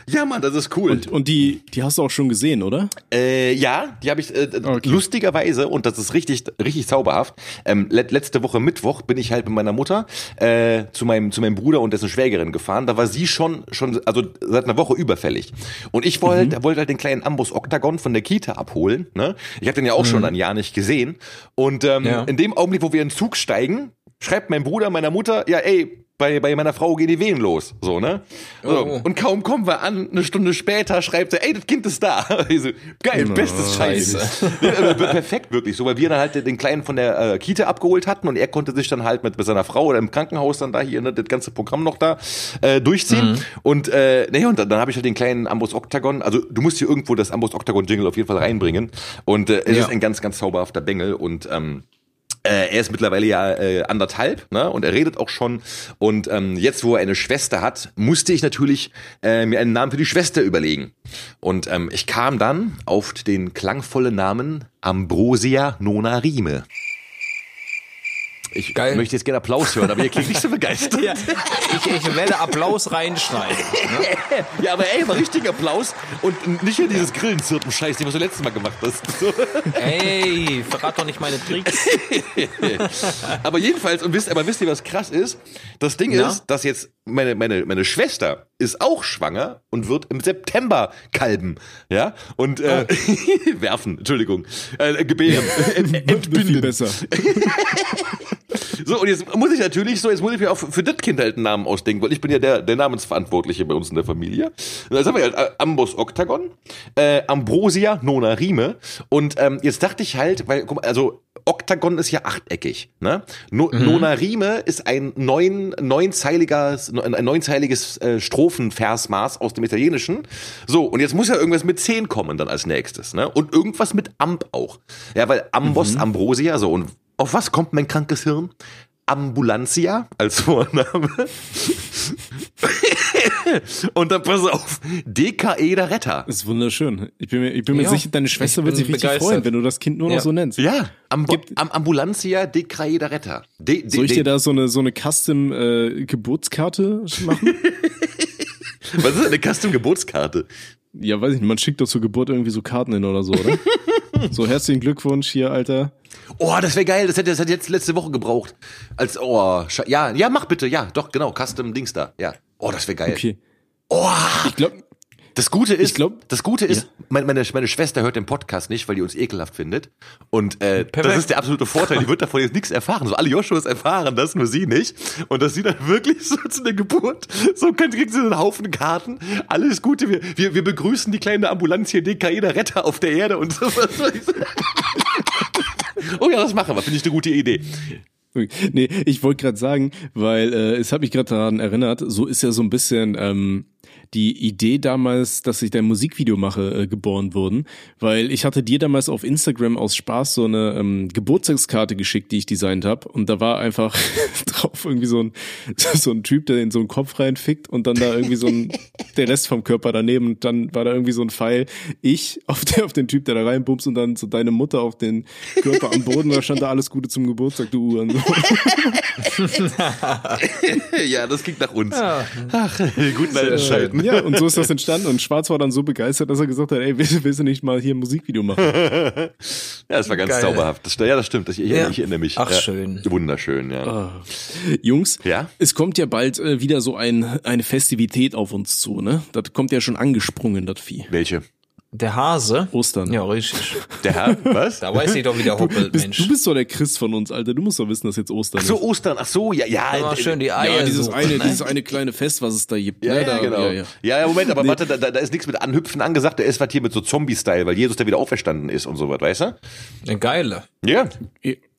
Ja, Mann, das ist cool. Und, und die, die hast du auch schon gesehen, oder? Äh, ja, die habe ich äh, Okay. lustigerweise und das ist richtig richtig zauberhaft. Ähm, let, letzte Woche Mittwoch bin ich halt mit meiner Mutter äh, zu meinem zu meinem Bruder und dessen Schwägerin gefahren. Da war sie schon schon also seit einer Woche überfällig. Und ich wollte wollte halt den kleinen Ambus Octagon von der Kita abholen. Ne? Ich habe den ja auch schon ein Jahr nicht gesehen. Und ähm, Ja. in dem Augenblick, wo wir in den Zug steigen, schreibt mein Bruder meiner Mutter, ja ey, bei, bei meiner Frau gehen die Wehen los. So, ne? So. Oh. Und kaum kommen wir an, eine Stunde später schreibt er, ey, das Kind ist da. So, geil, bestes Scheiß. Ja, aber Perfekt, wirklich. So, weil wir dann halt den Kleinen von der äh, Kita abgeholt hatten und er konnte sich dann halt mit, mit seiner Frau oder im Krankenhaus dann da hier ne, das ganze Programm noch da äh, durchziehen. Und äh, nee, und dann, dann habe ich halt den kleinen Ambus Octagon, also du musst hier irgendwo das Ambus Octagon Jingle auf jeden Fall reinbringen. Und äh, es Ja. ist ein ganz, ganz zauberhafter Bengel und ähm, äh, er ist mittlerweile ja äh, anderthalb, ne? Und er redet auch schon. Und ähm, jetzt, wo er eine Schwester hat, musste ich natürlich äh, mir einen Namen für die Schwester überlegen. Und ähm, ich kam dann auf den klangvollen Namen Ambrosia Nona Rime. Ich Geil. möchte jetzt gerne Applaus hören, aber ihr klingt nicht so begeistert. Ja, ich, ich werde Applaus reinschneiden. Ne? Ja, aber ey, war richtig Applaus und nicht nur dieses Grillenzirpen-Scheiß, den du letztes Mal gemacht hast. Ey, verrat doch nicht meine Tricks. aber jedenfalls, und wisst, aber wisst ihr, was krass ist? Das Ding Na? ist, dass jetzt meine, meine, meine Schwester ist auch schwanger und wird im September kalben. Ja? Und äh, werfen, Entschuldigung. Äh, gebären. Ent- Wird, wird viel entbinden. besser. So, und jetzt muss ich natürlich so, jetzt muss ich mir auch für das Kind halt einen Namen ausdenken, weil ich bin ja der, der Namensverantwortliche bei uns in der Familie. Und jetzt haben wir halt äh, Ambus Octagon, äh, Ambrosia Nona Rime. Und ähm, jetzt dachte ich halt, weil, guck mal, also Oktagon ist ja achteckig, ne? No, Nona Rime ist ein neun, neunzeiliges, ein neunzeiliges äh, Strophenversmaß aus dem Italienischen. So, und jetzt muss ja irgendwas mit zehn kommen dann als nächstes, ne? Und irgendwas mit Amb auch. Ja, weil Ambos, Ambrosia, so, und auf was kommt mein krankes Hirn? Ambulantia als Vorname. Und dann pass auf, DKE der Retter. Das ist wunderschön. Ich bin mir, ich bin mir Ja, sicher, deine Schwester ich wird sich richtig begeistert. freuen, wenn du das Kind nur noch Ja. so nennst. Ja, Am Gibt- Am Ambulantia DKE der Retter. De, de, Soll ich dir da so eine, so eine Custom äh, Geburtskarte machen? Was ist eine Custom-Geburtskarte? ja, weiß ich nicht, man schickt doch zur Geburt irgendwie so Karten hin oder so, oder? so, herzlichen Glückwunsch hier, Alter. Oh, das wäre geil. Das hätte das hätte jetzt letzte Woche gebraucht. Als oh, ja, ja, mach bitte. Ja, doch, genau, Custom Dings da. Ja. Oh, das wäre geil. Okay. Oh, Ich glaube, das Gute ist, glaub- das Gute ist, meine, meine, meine Schwester hört den Podcast nicht, weil die uns ekelhaft findet. Und äh, das Perfekt. ist der absolute Vorteil. Die wird davon jetzt nichts erfahren. So alle Joshuas erfahren das, nur sie nicht. Und dass sie dann wirklich so zu der Geburt, so kriegt sie einen Haufen Karten. Alles Gute. Wir, wir, wir begrüßen die kleine Ambulanz hier, DKE der Retter auf der Erde und so. oh ja, das machen wir. Finde ich eine gute Idee. Nee, ich wollte gerade sagen, weil äh, es hat mich gerade daran erinnert, so ist ja so ein bisschen ähm, die Idee damals, dass ich dein Musikvideo mache, äh, geboren worden, weil ich hatte dir damals auf Instagram aus Spaß so eine ähm, Geburtstagskarte geschickt, die ich designt habe und da war einfach drauf irgendwie so ein so ein Typ, der in so einen Kopf reinfickt und dann da irgendwie so ein der Rest vom Körper daneben. Und dann war da irgendwie so ein Pfeil, ich auf der auf den Typ, der da reinbumst und dann so deine Mutter auf den Körper am Boden, da stand da alles Gute zum Geburtstag, du Uhren. ja, das klingt nach uns. Ach, guten alten Scheiden. Ja, und so ist das entstanden. Und Schwarz war dann so begeistert, dass er gesagt hat, ey, willst, willst du nicht mal hier ein Musikvideo machen? Ja, das war ganz Geil. zauberhaft. Das, ja, das stimmt. Ich, ich, Ja. ich erinnere mich. Ach, ja. schön. Wunderschön, ja. Jungs, Ja? es kommt ja bald äh, wieder so ein, eine Festivität auf uns zu, ne? Das kommt ja schon angesprungen, das Vieh. Welche? Der Hase. Ostern. Ja, richtig. Der Herr? Was? Da weiß ich doch, wie der hoppelt, Bist, Mensch. du bist doch der Christ von uns, Alter. Du musst doch wissen, dass jetzt Ostern Ach so, ist. Ostern. Ach so, ja, ja. Äh, schön die Eier Ja, dieses suchen, eine, ne? dieses eine kleine Fest, was es da gibt. Ja, ne? ja, da, genau. Ja, Ja, ja. ja. Moment, aber warte, da, da ist nichts mit Anhüpfen angesagt. Da ist was hier mit so Zombie-Style, weil Jesus da wieder auferstanden ist und so was, weißt du? Eine geile. Ja.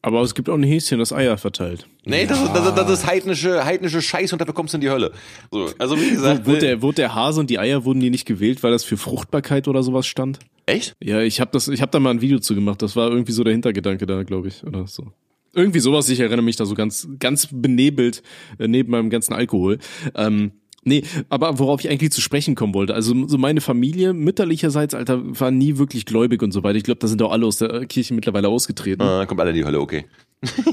Aber es gibt auch ein Häschen, das Eier verteilt. Nee, das, ist, das, das ist heidnische, heidnische Scheiß und dafür kommst du in die Hölle. So, also wie gesagt, Wurde der, wurde der Hase und die Eier, wurden die nicht gewählt, weil das für Fruchtbarkeit oder sowas stand? echt? Ja, ich habe das, ich habe da mal ein Video zu gemacht. Das war irgendwie so der Hintergedanke da, glaube ich, oder so. Irgendwie sowas. Ich erinnere mich da so ganz, ganz benebelt äh, neben meinem ganzen Alkohol. Ähm, Nee, aber worauf ich eigentlich zu sprechen kommen wollte, also so meine Familie mütterlicherseits, Alter, war nie wirklich gläubig und so weiter. Ich glaube, da sind doch alle aus der Kirche mittlerweile ausgetreten. Ah, kommt alle in die Hölle, okay.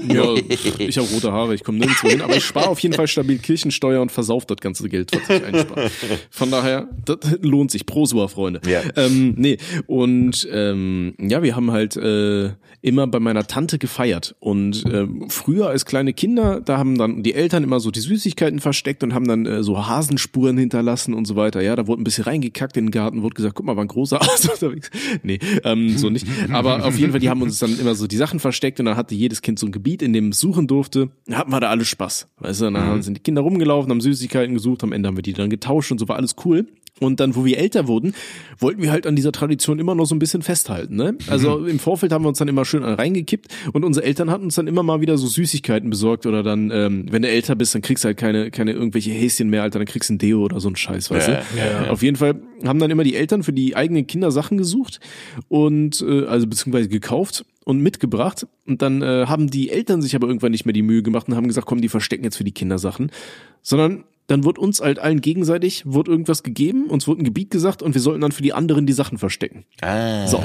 Ja, ich habe rote Haare, ich komme nirgendwo hin, aber ich spare auf jeden Fall stabil Kirchensteuer und versaufe das ganze Geld, was ich einspare. Von daher, das lohnt sich. Prosua, Freunde. Ja. Ähm, nee, und ähm, ja, wir haben halt äh, immer bei meiner Tante gefeiert. Und ähm, früher als kleine Kinder, da haben dann die Eltern immer so die Süßigkeiten versteckt und haben dann äh, so Hasenspuren hinterlassen und so weiter. Ja, da wurde ein bisschen reingekackt in den Garten, wurde gesagt, guck mal, war ein großer Hase unterwegs. Nee, ähm, so nicht. Aber auf jeden Fall, die haben uns dann immer so die Sachen versteckt und dann hatte jedes Kind so ein Gebiet, in dem es suchen durfte. Hatten wir da alle Spaß. Weißt du, dann sind die Kinder rumgelaufen, haben Süßigkeiten gesucht, am Ende haben wir die dann getauscht und so war alles cool. Und dann, wo wir älter wurden, wollten wir halt an dieser Tradition immer noch so ein bisschen festhalten. Ne? Also im Vorfeld haben wir uns dann immer schön reingekippt und unsere Eltern hatten uns dann immer mal wieder so Süßigkeiten besorgt oder dann, ähm, wenn du älter bist, dann kriegst du halt keine, keine irgendwelche Häschen mehr, Alter, dann kriegst du ein Deo oder so ein Scheiß, weißt Ja, du? Auf jeden Fall haben dann immer die Eltern für die eigenen Kinder Sachen gesucht und äh, also beziehungsweise gekauft und mitgebracht und dann äh, haben die Eltern sich aber irgendwann nicht mehr die Mühe gemacht und haben gesagt, komm, die verstecken jetzt für die Kinder Sachen, sondern dann wird uns halt allen gegenseitig, wird irgendwas gegeben, uns wird ein Gebiet gesagt und wir sollten dann für die anderen die Sachen verstecken. Ah. So.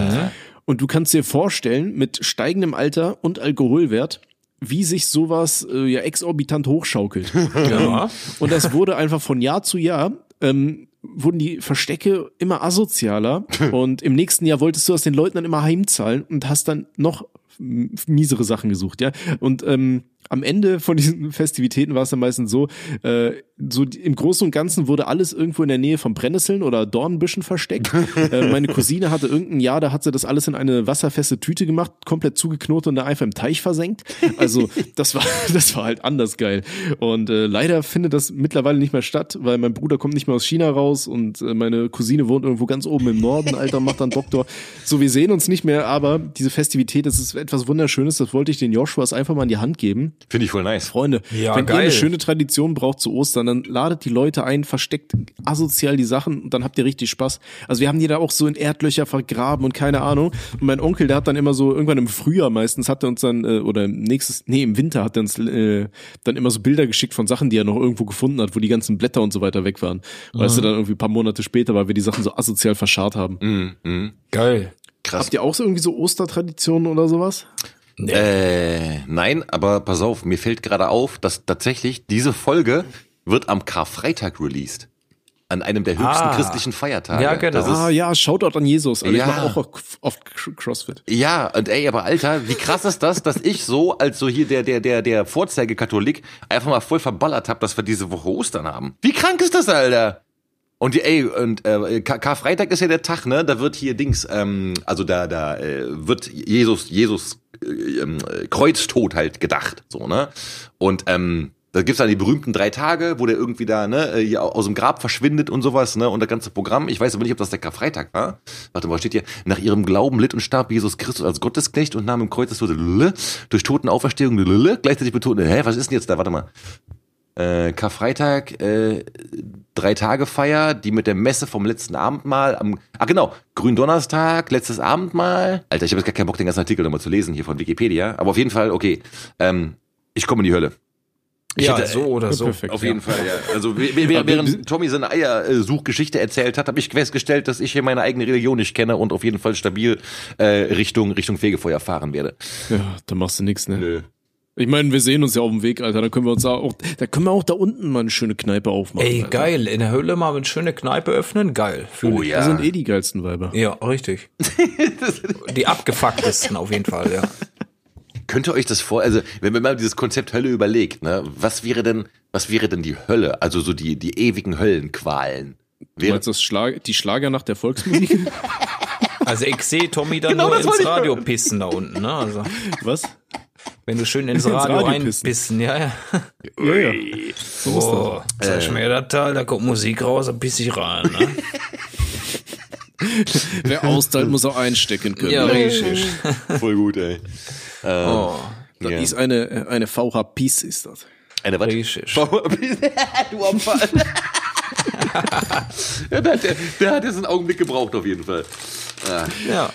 Und du kannst dir vorstellen, mit steigendem Alter und Alkoholwert, wie sich sowas äh, ja exorbitant hochschaukelt. Ja. Und das wurde einfach von Jahr zu Jahr, ähm, wurden die Verstecke immer asozialer und im nächsten Jahr wolltest du das den Leuten dann immer heimzahlen und hast dann noch miesere Sachen gesucht, ja. Und ähm, am Ende von diesen Festivitäten war es dann meistens so, äh, so im Großen und Ganzen wurde alles irgendwo in der Nähe von Brennnesseln oder Dornbüschen versteckt. äh, meine Cousine hatte irgendein Jahr, da hat sie das alles in eine wasserfeste Tüte gemacht, komplett zugeknotet und da einfach im Teich versenkt. Also das war, das war halt anders geil. Und äh, leider findet das mittlerweile nicht mehr statt, weil mein Bruder kommt nicht mehr aus China raus und äh, meine Cousine wohnt irgendwo ganz oben im Norden, Alter, macht dann Doktor. So, wir sehen uns nicht mehr, aber diese Festivität, das ist etwas Wunderschönes, das wollte ich den Joshuas einfach mal in die Hand geben. Finde ich voll nice. Freunde, Ja, wenn ihr geil. eine schöne Tradition braucht zu Ostern, dann ladet die Leute ein, versteckt asozial die Sachen und dann habt ihr richtig Spaß. Also wir haben die da auch so in Erdlöcher vergraben und keine Ahnung. Und mein Onkel, der hat dann immer so, irgendwann im Frühjahr meistens, hat er uns dann, äh, oder im nächstes, nee, im Winter hat er uns äh, dann immer so Bilder geschickt von Sachen, die er noch irgendwo gefunden hat, wo die ganzen Blätter und so weiter weg waren. Weißt du, dann irgendwie ein paar Monate später, weil wir die Sachen so asozial verscharrt haben. Mhm, mhm. Geil. Krass. Habt ihr auch so irgendwie so Ostertraditionen oder sowas? Äh, nein, aber pass auf, mir fällt gerade auf, dass tatsächlich diese Folge wird am Karfreitag released. An einem der höchsten Ah. christlichen Feiertage. Ja, genau. Das ist, ah ja, Shoutout an Jesus. Also Ja. Ich mache auch oft Crossfit. Ja, und ey, aber Alter, wie krass ist das, dass ich so als so hier der der der der Vorzeigekatholik einfach mal voll verballert habe, dass wir diese Woche Ostern haben. Wie krank ist das, Alter? Und ey, und äh, Kar- Karfreitag ist ja der Tag, ne? Da wird hier Dings, ähm, also da da äh, wird Jesus Jesus äh, äh, Kreuztod halt gedacht, so ne? Und ähm, da gibt's dann die berühmten drei Tage, wo der irgendwie da ne, äh, hier aus dem Grab verschwindet und sowas, ne, und das ganze Programm. Ich weiß aber nicht, ob das der Karfreitag war. Warte mal, steht hier? Nach ihrem Glauben litt und starb Jesus Christus als Gottesknecht und nahm im Kreuz das Tode durch Totenauferstehung gleichzeitig betont, hä, was ist denn jetzt da? Warte mal. Äh, Karfreitag, äh, drei Tage Feier, die mit der Messe vom letzten Abendmahl am, ah genau, Gründonnerstag, letztes Abendmahl. Alter, ich habe jetzt gar keinen Bock, den ganzen Artikel nochmal zu lesen hier von Wikipedia, aber auf jeden Fall, okay, ähm, ich komme in die Hölle. Ich ja, hätte- so oder so. perfekt. Auf jeden Fall, ja. Also während, Tommy seine Eiersuchgeschichte erzählt hat, habe ich festgestellt, dass ich hier meine eigene Religion nicht kenne und auf jeden Fall stabil äh, Richtung Richtung Fegefeuer fahren werde. Ja, da machst du nix, ne? Nö. Ich meine, wir sehen uns ja auf dem Weg, Alter. Da können wir uns auch, da können wir auch da unten mal eine schöne Kneipe aufmachen. Ey, Alter. geil. In der Hölle mal eine schöne Kneipe öffnen. Geil. Fühl Oh ich. ja. Das sind eh die geilsten Weiber. Ja, richtig. Die abgefucktesten auf jeden Fall, ja. Könnt ihr euch das vor, also wenn man mal dieses Konzept Hölle überlegt, ne, was wäre denn, was wäre denn die Hölle? Also so die die ewigen Höllenqualen. Du Wäre, meinst das Schlag, die Schlagernacht der Volksmusik? Also ich sehe Tommy dann Genau nur das ins Radio pissen da unten, ne? Also, Was? Wenn du schön ins Ins Radio, Radio reinpissen, ja, ja. Ja, ja. Oh, zeig mir das Teil, da kommt Musik raus, dann piss ich rein, ne? Wer austeilt, muss auch einstecken können. Ja, richtig. voll gut, ey. Oh, Das Ja. ist eine, eine VH-Piece, ist das. Eine was? richtig. du Opfer. ja, der, der, der hat jetzt einen Augenblick gebraucht auf jeden Fall. Ja.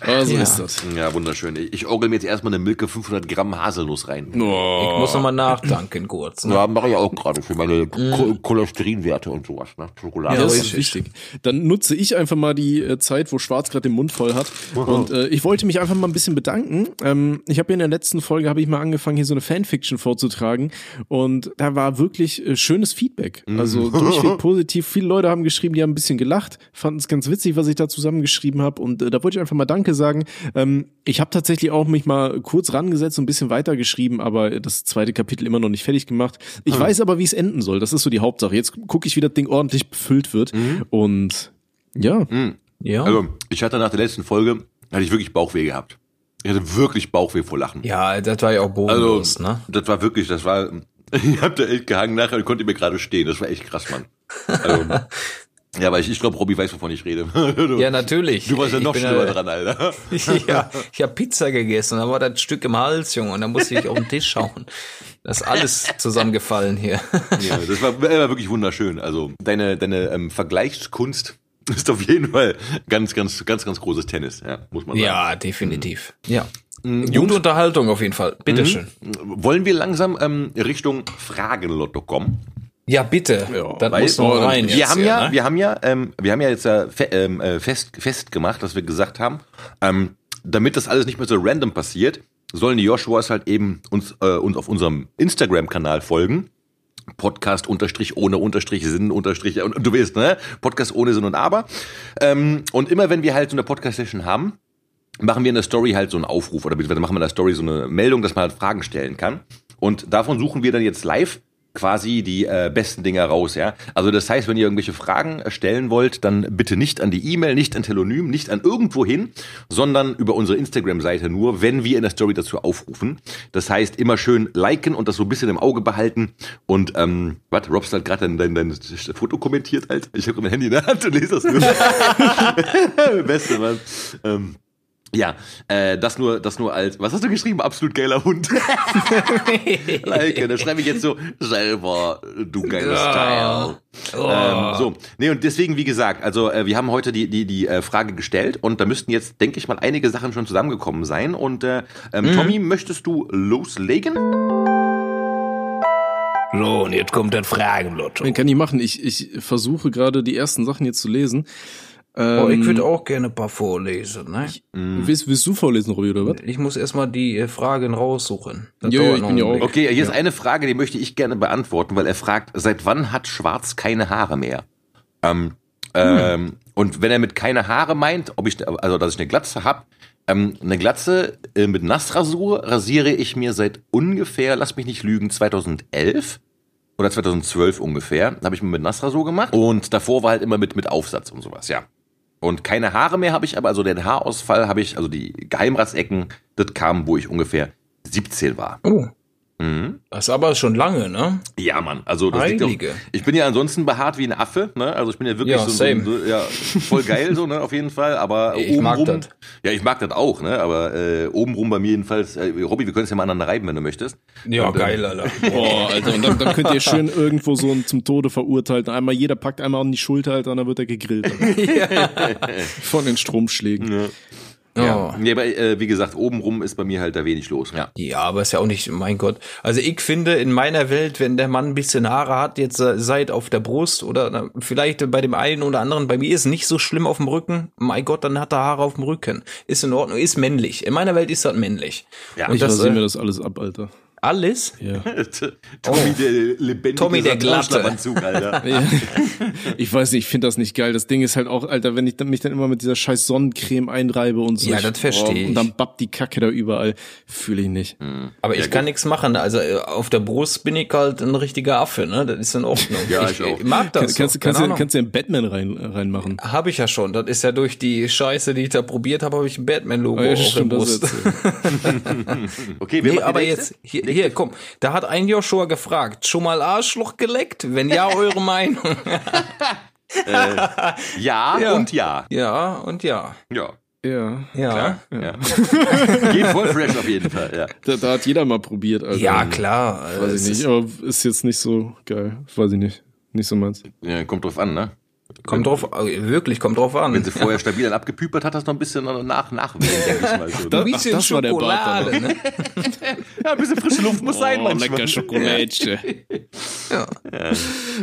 Aber so Ja. ist das. Ja, wunderschön. Ich, orgel mir jetzt erstmal eine Milke 500 Gramm Haselnuss rein. Ich muss nochmal nachdanken kurz. Ne? Ja, mache ich auch gerade für meine Cho Cholesterinwerte und sowas, ne? Schokolade. Ja, das ist wichtig. Dann nutze ich einfach mal die äh, Zeit, wo Schwarz gerade den Mund voll hat. Und äh, ich wollte mich einfach mal ein bisschen bedanken. Ähm, ich habe ja in der letzten Folge habe ich mal angefangen, hier so eine Fanfiction vorzutragen. Und da war wirklich äh, schönes Feedback. Also durchweg positiv. Viele Leute haben geschrieben, die haben ein bisschen gelacht, fanden es ganz witzig, was ich da zusammengeschrieben habe. Und äh, da wollte ich einfach mal Danke sagen. Ähm, ich habe tatsächlich auch mich mal kurz rangesetzt und ein bisschen weitergeschrieben, aber das zweite Kapitel immer noch nicht fertig gemacht. Ich weiß aber, wie es enden soll. Das ist so die Hauptsache. Jetzt gucke ich, wie das Ding ordentlich befüllt wird. Und ja, Ja. Also, ich hatte nach der letzten Folge, hatte ich wirklich Bauchweh gehabt. Ich hatte wirklich Bauchweh vor Lachen. ja, das war ja auch bodenlos, Also, ne? das war wirklich, das war, ich hab da echt gehangen nachher und konnte mir gerade stehen. Das war echt krass, Mann. Also, ja, aber ich, ich glaube, Robby weiß, wovon ich rede. Du, Ja, natürlich. du warst ja noch schlimmer dran, Alter. ja, ich habe Pizza gegessen, da war das Stück im Hals, Junge, und dann musste ich auf den Tisch schauen. Das ist alles zusammengefallen hier. Ja, das war, war wirklich wunderschön. Also, deine, deine ähm, Vergleichskunst ist auf jeden Fall ganz, ganz, ganz, ganz großes Tennis, ja, muss man sagen. Ja, definitiv. Ja. Jungs- Gute Unterhaltung auf jeden Fall. Bitteschön. Wollen wir langsam ähm, Richtung Fragenlotto kommen? Ja, bitte. Ja, das Weil muss noch rein. wir haben hier, ja, ne? wir haben ja, ähm, wir haben ja jetzt äh, fe ähm, äh, fest festgemacht, dass wir gesagt haben, ähm, damit das alles nicht mehr so random passiert, sollen die Joshuas halt eben uns äh, uns auf unserem Instagram-Kanal folgen. Podcast unterstrich ohne unterstrich Sinn unterstrich und, und du weißt ne Podcast ohne Sinn und Aber ähm, und immer wenn wir halt so eine Podcast Session haben machen wir in der Story halt so einen Aufruf oder beziehungsweise machen wir in der Story so eine Meldung, dass man halt Fragen stellen kann. Und davon suchen wir dann jetzt live quasi die äh, besten Dinger raus, ja. Also das heißt, wenn ihr irgendwelche Fragen äh, stellen wollt, dann bitte nicht an die E-Mail, nicht an Telonym, nicht an irgendwo hin, sondern über unsere Instagram-Seite nur, wenn wir in der Story dazu aufrufen. Das heißt, immer schön liken und das so ein bisschen im Auge behalten. Und ähm, was, Robst hat gerade dein, dein, dein Foto kommentiert, Alter. Ich habe mein Handy in der Hand und lese das nur. Beste, Mann. Ähm, ja, äh, das nur, das nur als, was hast du geschrieben? Absolut geiler Hund. like, da schreibe ich jetzt so, selber, du geiles Ja. Teil. Ähm, so, nee, und deswegen, wie gesagt, also äh, wir haben heute die, die, die äh, Frage gestellt und da müssten jetzt, denke ich mal, einige Sachen schon zusammengekommen sein. Und äh, ähm, Tommy, möchtest du loslegen? So, und jetzt kommt das Fragenlotto. kann ich machen. Ich, ich versuche gerade die ersten Sachen jetzt zu lesen. Ähm, Oh, ich würde auch gerne ein paar vorlesen, ne? willst, willst du vorlesen, Robby, oder was? Ich muss erstmal die äh, Fragen raussuchen. Das dauert ich bin ja auch-. Okay, hier ist eine Frage, die möchte ich gerne beantworten, weil er fragt, seit wann hat Schwarz keine Haare mehr? Ähm, ähm, und wenn er mit keine Haare meint, ob ich, also dass ich eine Glatze habe, ähm, eine Glatze äh, mit Nassrasur rasiere ich mir seit ungefähr, lass mich nicht lügen, 2011 oder 2012 ungefähr, habe ich mir mit Nassrasur gemacht und davor war halt immer mit mit Aufsatz und sowas, ja. Und keine Haare mehr habe ich, aber also den Haarausfall habe ich, also die Geheimratsecken, das kam, wo ich ungefähr 17 war. Oh, Mhm. das ist aber schon lange, ne? Ja, Mann. Also das liegt Heilige. auch, ich bin ja ansonsten behaart wie ein Affe, ne? Also ich bin ja wirklich Ja, so, same. so ja, voll geil so, ne? Auf jeden Fall. Aber Ich mag obenrum, das. ja, ich mag das auch, ne? Aber äh, obenrum bei mir jedenfalls. Äh, Robby, wir können es ja mal aneinander reiben, wenn du möchtest. Ja, Und, äh, geil, Alter. Boah, Alter, und dann, dann könnt ihr schön irgendwo so einen zum Tode verurteilt. Einmal jeder packt einmal an die Schulter, Alter, und dann wird er gegrillt. Von den Stromschlägen. Ja, Oh. nee, aber äh, wie gesagt, obenrum ist bei mir halt da wenig los. Ja. Ja, aber ist ja auch nicht, mein Gott. Also ich finde, in meiner Welt, wenn der Mann ein bisschen Haare hat, jetzt äh, seit auf der Brust oder na, vielleicht bei dem einen oder anderen, bei mir ist nicht so schlimm auf dem Rücken. Mein Gott, dann hat er Haare auf dem Rücken. Ist in Ordnung, ist männlich. In meiner Welt ist das männlich. Ja, Und Ich das, rasiere äh, mir das alles ab, Alter. Alles? Ja. Tommy, der lebendige Tommy, der Glatte. Alter. Ich weiß nicht, ich finde das nicht geil. Das Ding ist halt auch, Alter, wenn ich mich dann immer mit dieser scheiß Sonnencreme einreibe und so. Ja, ich- das versteh Und dann ich. babbt die Kacke da überall. Fühle ich nicht. Aber ich kann nichts machen. Also äh, auf der Brust bin ich halt ein richtiger Affe, ne? Das ist in Ordnung. Ja, ich auch. mag das. Kannst, kannst, so. kannst, Keine du, kannst du einen Batman rein, reinmachen? Habe ich ja schon. Das ist ja durch die Scheiße, die ich da probiert habe, habe ich ein Batman-Logo Ah, ja, auf der Brust. Okay, wer Nee, aber jetzt, hier, hier, komm, da hat ein Joshua gefragt, schon mal Arschloch geleckt? Wenn ja, eure Meinung. Ja, Ja. und ja. ja und ja. Ja. ja. Ja. ja. Geht voll fresh auf jeden Fall, ja. Da, da hat jeder mal probiert, Alter. Ja, klar. Weiß Es ich nicht, ist- aber ist jetzt nicht so geil. Weiß ich nicht. Nicht so meins. ja. Kommt drauf an, ne? Kommt drauf, äh, wirklich, kommt drauf an. Wenn sie vorher stabil dann abgepüpert hat, das noch ein bisschen nach, nachwehen, denke ich mal so. Da- ein bisschen Ach, das war der Bart Schokolade, ne? Ja, ein bisschen frische Luft muss sein Oh, manchmal. lecker Schokolädchen. Ja.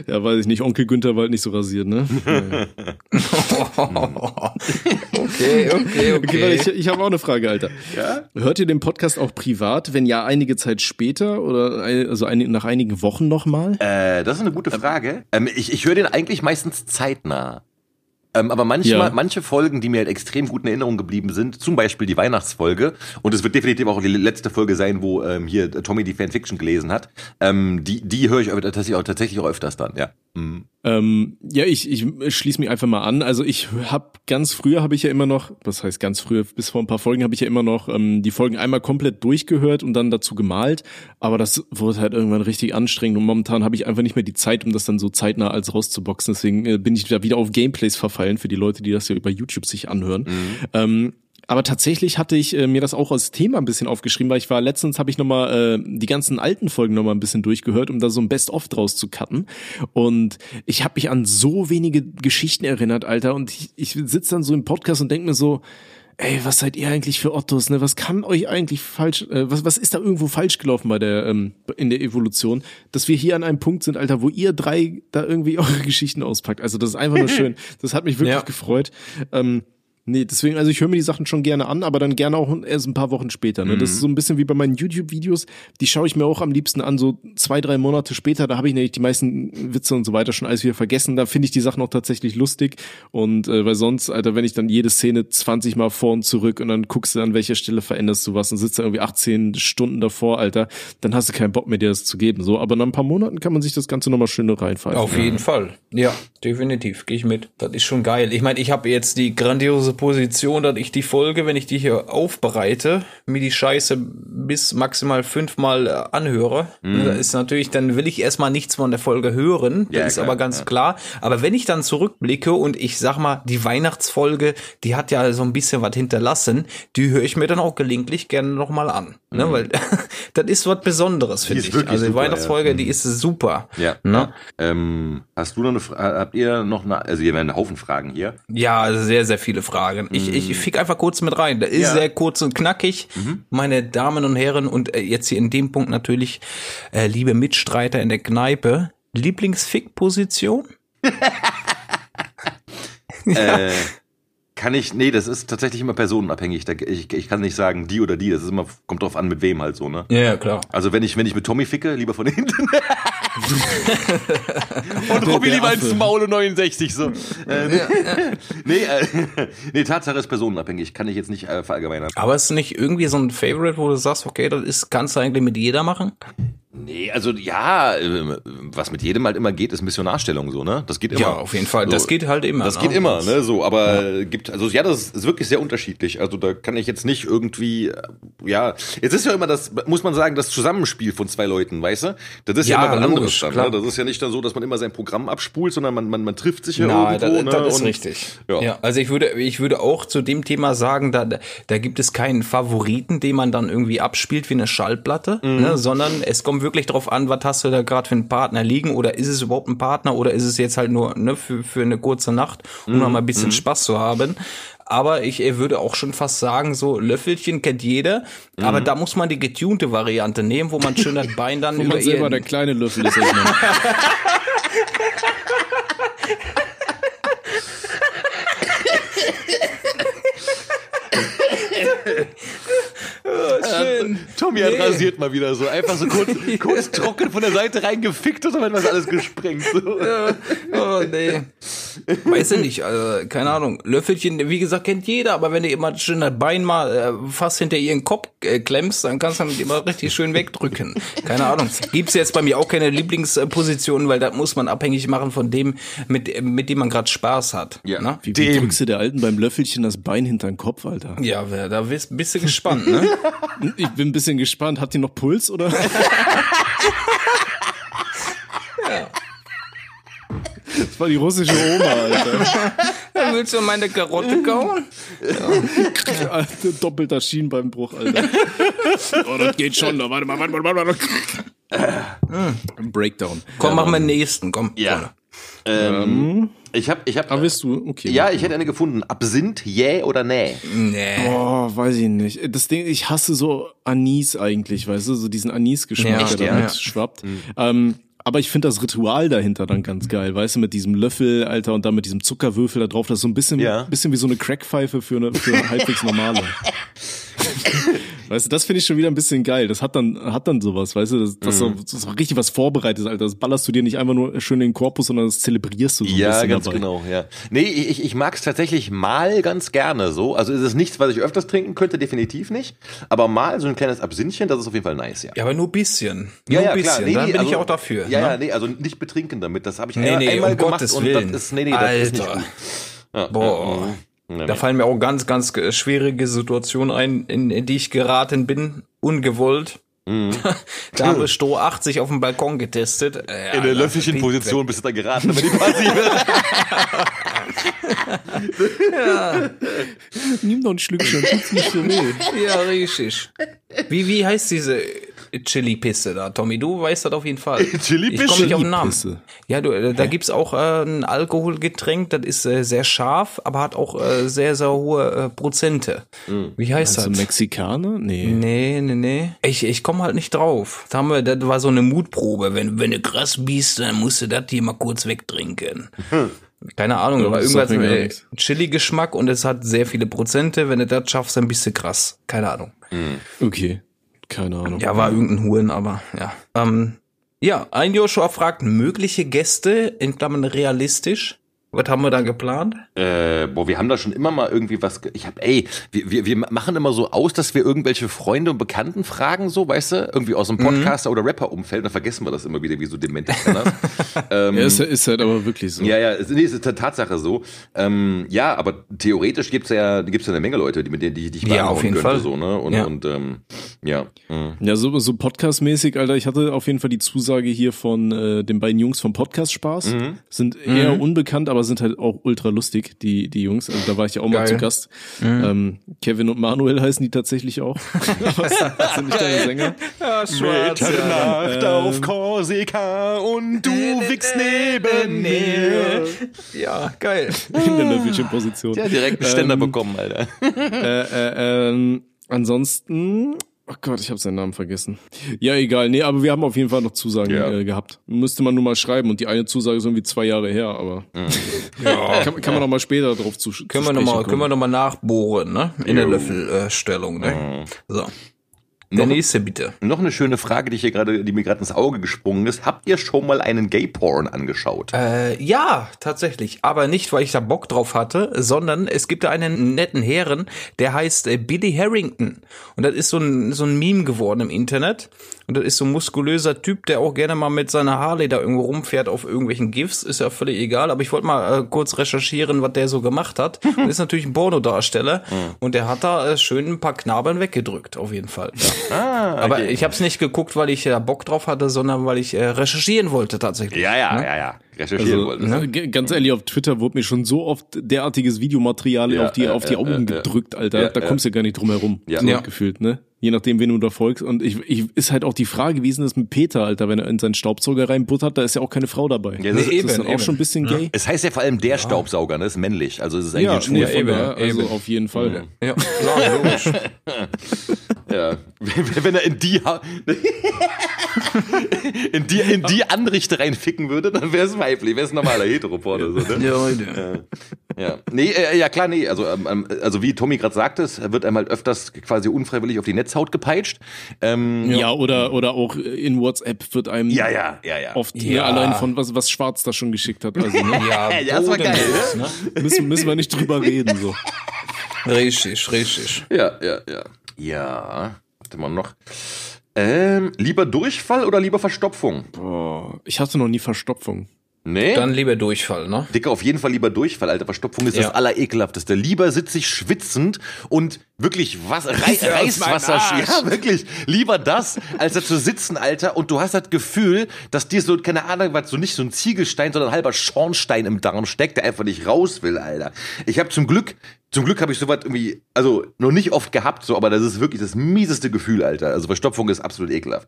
Ja, weiß ich nicht. Onkel Günther war halt nicht so rasiert, ne? Okay, okay, Okay, okay. ich, ich habe auch eine Frage, Alter. Ja? Hört ihr den Podcast auch privat? Wenn ja, einige Zeit später oder ein- also ein, nach einigen Wochen nochmal? Äh, das ist eine gute Frage. Ähm, ich ich höre den eigentlich meistens zeitnah. Ähm, aber manchmal, Ja. manche Folgen, die mir halt extrem gut in Erinnerung geblieben sind, zum Beispiel die Weihnachtsfolge, und es wird definitiv auch die letzte Folge sein, wo ähm, hier Tommy die Fanfiction gelesen hat, ähm, die, die höre ich tatsächlich auch, tatsächlich auch öfters dann, ja. Mhm. Ähm, ja, ich, ich schließe mich einfach mal an. Also ich habe ganz früher habe ich ja immer noch, was heißt ganz früher, bis vor ein paar Folgen habe ich ja immer noch ähm, die Folgen einmal komplett durchgehört und dann dazu gemalt. Aber das wurde halt irgendwann richtig anstrengend und momentan habe ich einfach nicht mehr die Zeit, um das dann so zeitnah als rauszuboxen. Deswegen äh, bin ich da wieder auf Gameplays verfallen für die Leute, die das ja über YouTube sich anhören. Ähm, aber tatsächlich hatte ich äh, mir das auch als Thema ein bisschen aufgeschrieben, weil ich war letztens habe ich noch mal äh, die ganzen alten Folgen noch mal ein bisschen durchgehört, um da so ein Best-of draus zu cutten. Und ich habe mich an so wenige Geschichten erinnert, Alter. Und ich, ich sitze dann so im Podcast und denk mir so, ey, was seid ihr eigentlich für Ottos? Ne? Was kann euch eigentlich falsch? Äh, was was ist da irgendwo falsch gelaufen bei der ähm, in der Evolution, dass wir hier an einem Punkt sind, Alter, wo ihr drei da irgendwie eure Geschichten auspackt. Also das ist einfach nur schön. Das hat mich wirklich Ja. gefreut. Ähm, Nee, deswegen, also ich höre mir die Sachen schon gerne an, aber dann gerne auch erst ein paar Wochen später. Ne? Das ist so ein bisschen wie bei meinen YouTube-Videos. Die schaue ich mir auch am liebsten an, so zwei, drei Monate später. Da habe ich nämlich die meisten Witze und so weiter schon alles wieder vergessen. Da finde ich die Sachen auch tatsächlich lustig. Und äh, weil sonst, Alter, wenn ich dann jede Szene 20 Mal vor und zurück und dann guckst du an welcher Stelle veränderst du was und sitzt da irgendwie 18 Stunden davor, Alter, dann hast du keinen Bock mehr, dir das zu geben. So, aber nach ein paar Monaten kann man sich das Ganze nochmal schön reinpfeifen. Auf jeden Fall. Ja, definitiv. Gehe ich mit. Das ist schon geil. Ich meine, ich habe jetzt die grandiose Position, dass ich die Folge, wenn ich die hier aufbereite, mir die Scheiße bis maximal fünfmal äh, anhöre. Das ist natürlich, dann will ich erstmal nichts von der Folge hören. Das Ja, ist klar, aber ganz ja. klar. Aber wenn ich dann zurückblicke und ich sag mal, die Weihnachtsfolge, die hat ja so ein bisschen was hinterlassen, die höre ich mir dann auch gelegentlich gerne nochmal an. Ne? Weil das ist was Besonderes, finde ich. Also die super, ja. Weihnachtsfolge, die ist super. Ja. Ne? Ähm, hast du noch eine Frage, habt ihr noch eine, also hier werden einen Haufen Fragen hier. Ja, sehr, sehr viele Fragen. Ich, ich fick einfach kurz mit rein. Der ist Ja. sehr kurz und knackig, meine Damen und Herren. Und äh, jetzt hier in dem Punkt natürlich, äh, liebe Mitstreiter in der Kneipe, Lieblingsfick-Position? Äh, kann ich, nee, das ist tatsächlich immer personenabhängig. Da, ich, ich kann nicht sagen, die oder die, das ist immer, kommt drauf an, mit wem halt so, ne? Ja, klar. Also wenn ich, wenn ich mit Tommy ficke, lieber von hinten. Und Robby lieber ins Maule 69 so. Äh, nee, äh, nee, Tatsache ist personenabhängig, kann ich jetzt nicht äh, verallgemeinern. Aber ist nicht irgendwie so ein Favorite, wo du sagst, okay, das ist, kannst du eigentlich mit jeder machen? Nee, also ja, äh, was mit jedem halt immer geht, ist Missionarstellung so, ne? Das geht immer. Ja, auf jeden Fall. Das So. geht halt immer. Das ne? geht immer, ne? So, aber äh, gibt, also ja, das ist wirklich sehr unterschiedlich. Also da kann ich jetzt nicht irgendwie, äh, ja, jetzt ist ja immer das, muss man sagen, das Zusammenspiel von zwei Leuten, weißt du? Das ist ja, Ja, immer was anderes dann. klar. Ne? Das ist ja nicht dann so, dass man immer sein Programm abspult, sondern man, man, man trifft sich ja Nein, irgendwo. das, ne? das ist Und- richtig. Ja. Ja. also ich würde, ich würde auch zu dem Thema sagen, da, da gibt es keinen Favoriten, den man dann irgendwie abspielt wie eine Schallplatte, Mhm. ne, sondern es kommt wirklich drauf an, was hast du da gerade für einen Partner liegen oder ist es überhaupt ein Partner oder ist es jetzt halt nur ne, für, für eine kurze Nacht, um Mhm. noch mal ein bisschen Spaß zu haben. Aber ich äh, würde auch schon fast sagen, so Löffelchen kennt jeder, Mhm. aber da muss man die getunte Variante nehmen, wo man schön das Bein dann Wo über man selber der kleine Löffel ist. als man- schön. Tommy hat rasiert mal wieder so. Einfach so kurz, kurz trocken von der Seite reingefickt und dann wird was alles gesprengt. So. Oh, nee. Weiß ich nicht, also, keine Ahnung. Löffelchen, wie gesagt, kennt jeder, aber wenn du immer schön das Bein mal äh, fast hinter ihren Kopf äh, klemmst, dann kannst du damit immer richtig schön wegdrücken. Keine Ahnung. Gibt's jetzt bei mir auch keine Lieblingsposition, weil das muss man abhängig machen von dem, mit, mit dem man gerade Spaß hat. Ja. Ne? Wie, wie drückst du der Alten beim Löffelchen das Bein hinter den Kopf, Alter? Ja, wer- da bist, bist du gespannt, ne? Ich bin ein bisschen gespannt. Hat die noch Puls oder? Das war die russische Oma, Alter. Dann willst du meine Karotte kauen? Alter, Doppelter Schienbeinbruch, Alter. Oh, das geht schon. Warte mal, warte mal, warte mal. Ein Breakdown. Komm, mach mal den nächsten, komm. Ja. Ähm, Ich hab, ich hab, Aber bist du, okay. ja, ich hätte eine gefunden. Absinth, jäh oder nee? Nee. Oh, weiß ich nicht. Das Ding, ich hasse so Anis eigentlich, weißt du, so diesen Anis-Geschmack, Ja, der ja. damit Ja. schwappt. Ähm, aber ich finde das Ritual dahinter dann ganz geil, weißt du, mit diesem Löffel, Alter, und dann mit diesem Zuckerwürfel da drauf, das ist so ein bisschen, Ja. bisschen wie so eine Crackpfeife für eine, für halbwegs normale. Weißt du, das finde ich schon wieder ein bisschen geil. Das hat dann, hat dann sowas, weißt du, das, das, Mhm. ist, das ist richtig was vorbereitet, Alter. Das ballerst du dir nicht einfach nur schön in den Korpus, sondern das zelebrierst du so ein Ja, bisschen ganz dabei. genau, ja. Nee, ich, ich mag es tatsächlich mal ganz gerne so. Also ist es nichts, was ich öfters trinken könnte, definitiv nicht. Aber mal so ein kleines Absinthchen, das ist auf jeden Fall nice, ja. Ja, aber nur bisschen. Ja, nur ja, bisschen. klar. Nee, Dann nee, bin ich also- auch dafür. Ja, ne? ja, nee, also nicht betrinken damit. Das habe ich Nee, ein- nee, einmal um gemacht Gottes und Willen. das ist, nee, nee, das ist nicht Alter. gut. Ja, Boah. Ja, Da fallen mir auch ganz, ganz äh, schwierige Situationen ein, in, in die ich geraten bin, ungewollt. Mhm. da habe ich Stroh 80 auf dem Balkon getestet. Äh, In der löffelchen Position bist du da geraten, aber die passive. Nimm doch ein Schlückchen, tut's nicht so weh. Ja, richtig. Wie, wie heißt diese Chili-Pisse da, Tommy? Du weißt das auf jeden Fall. Chili-Pisse? Ich komme nicht auf den Namen. Ja, du, äh, da gibt's auch äh, ein Alkoholgetränk, das ist äh, sehr scharf, aber hat auch äh, sehr, sehr hohe äh, Prozente. Wie heißt Also das? Mexikaner? Nee. Nee, nee, nee. Ich, ich komme halt nicht drauf. Da haben wir, das war so eine Mutprobe. Wenn, wenn du krass bist, dann musst du das hier mal kurz wegtrinken. Keine Ahnung, aber irgendwas mit. Chili-Geschmack und es hat sehr viele Prozente. Wenn du das schaffst, dann bist du krass. Keine Ahnung. Okay. Keine Ahnung. Ja, war irgendein Huren, aber ja. Ähm, ja, ein Joshua fragt, mögliche Gäste, in Klammern realistisch. Was haben wir da geplant? Äh, boah, wir haben da schon immer mal irgendwie was. Ich hab, ey, wir, wir, wir machen immer so aus, dass wir irgendwelche Freunde und Bekannten fragen, so, weißt du, irgendwie aus dem Podcaster- oder Rapper-Umfeld, dann vergessen wir das immer wieder wie so demente ähm, Ja, ist, ist halt aber wirklich so. ja, ja, es, nee, ist Tatsache so. Ähm, ja, aber theoretisch gibt's ja, gibt's ja eine Menge Leute, die mit denen die, die ich Ja, beantworten auf jeden könnte, Fall. so, ne? Und, Ja. und ähm, ja. mhm. Ja, so, so Podcast-mäßig, Alter. Ich hatte auf jeden Fall die Zusage hier von äh, den beiden Jungs vom Podcast Spaß. Mhm. Sind eher unbekannt, aber sind halt auch ultra lustig, die, die Jungs. Also da war ich ja auch mal Geil. zu Gast. Ähm, Kevin und Manuel heißen die tatsächlich auch. Aber das sind nicht deine Sänger. Ja, Mitternacht auf Korsika und du wickst neben mir. Ja, geil. In der Löffelchen-Position. Ja, direkt einen Ständer Ähm, bekommen, Alter. Äh, äh, ähm, ansonsten, oh Gott, ich habe seinen Namen vergessen. Ja, egal. Nee, aber wir haben auf jeden Fall noch Zusagen Ja. äh, gehabt. Müsste man nur mal schreiben. Und die eine Zusage ist irgendwie zwei Jahre her, aber Ja. kann, kann man noch mal später drauf zu Können wir zu nochmal, sprechen können wir kommen. noch mal nachbohren, ne? In der. Löffelstellung, ne? So. Der Noch- nächste bitte. Noch eine schöne Frage, die ich hier gerade, die mir gerade ins Auge gesprungen ist. Habt ihr schon mal einen Gay-Porn angeschaut? Äh, ja, tatsächlich. Aber nicht, weil ich da Bock drauf hatte, sondern es gibt da einen netten Herren, der heißt äh, Billy Harrington. Und das ist so ein, so ein Meme geworden im Internet. Und das ist so ein muskulöser Typ, der auch gerne mal mit seiner Harley da irgendwo rumfährt auf irgendwelchen GIFs. Ist ja völlig egal. Aber ich wollte mal äh, kurz recherchieren, was der so gemacht hat. Das ist natürlich ein Pornodarsteller. Und der hat da äh, schön ein paar Knabeln weggedrückt, auf jeden Fall. Ja. Ah, Aber ich habe es nicht geguckt, weil ich da Bock drauf hatte, sondern weil ich äh, recherchieren wollte tatsächlich. ja, ja, ja, ja. Recherchieren Also, wollten. ne, g- ganz ehrlich, auf Twitter wurde mir schon so oft derartiges Videomaterial Ja, auf die, äh, auf die äh, Augen äh, gedrückt, Alter. ja, da ja. kommst du gar nicht drum herum. Ja. so Ja. gefühlt, ne? Je nachdem, wen du da folgst. Und ich, ich ist halt auch die Frage, wie ist denn das mit Peter, Alter, wenn er in seinen Staubsauger reinbuttert, da ist ja auch keine Frau dabei. Ja, das, das- ist das eben, dann auch eben. schon ein bisschen gay? Es heißt ja vor allem der Staubsauger, ne? Ist männlich. Also es ist eigentlich Ja, ein Schwul. nee, Ja, von eben, daher, also eben. auf jeden Fall. Ja, klar, logisch. Ja. Wenn er in die Ha- in die in die Anrichte reinficken würde, dann wäre es weiblich, wäre es normaler Heteroport oder so, ne? Ja, Leute. Ja. Nee, äh, ja klar, nee, also ähm, ähm, also wie Tommy gerade sagte, es wird einmal öfters quasi unfreiwillig auf die Netzhaut gepeitscht. Ähm, Ja, oder, oder auch in WhatsApp wird einem ja, ja, ja, ja. oft Ja. ne, allein von was, was Schwarz da schon geschickt hat. Also, ne, Ja, Ja, das war geil, bodenlos, ne? müssen, müssen wir nicht drüber reden. So. Richtig, richtig. Ja, ja, ja. Ja, warte mal noch. Ähm, lieber Durchfall oder lieber Verstopfung? Boah, ich hatte noch nie Verstopfung. Nee? Dann lieber Durchfall, ne? Dicker, auf jeden Fall lieber Durchfall, Alter. Verstopfung ist Ja. das Allerekelhafteste. Lieber sitze ich schwitzend und wirklich was, Rei Reißwasser. Ja, wirklich. Lieber das, als da zu sitzen, Alter. Und du hast das Gefühl, dass dir so, keine Ahnung, was, so nicht so ein Ziegelstein, sondern ein halber Schornstein im Darm steckt, der einfach nicht raus will, Alter. Ich habe zum Glück, zum Glück habe ich sowas irgendwie, also noch nicht oft gehabt, so, aber das ist wirklich das mieseste Gefühl, Alter. Also Verstopfung ist absolut ekelhaft.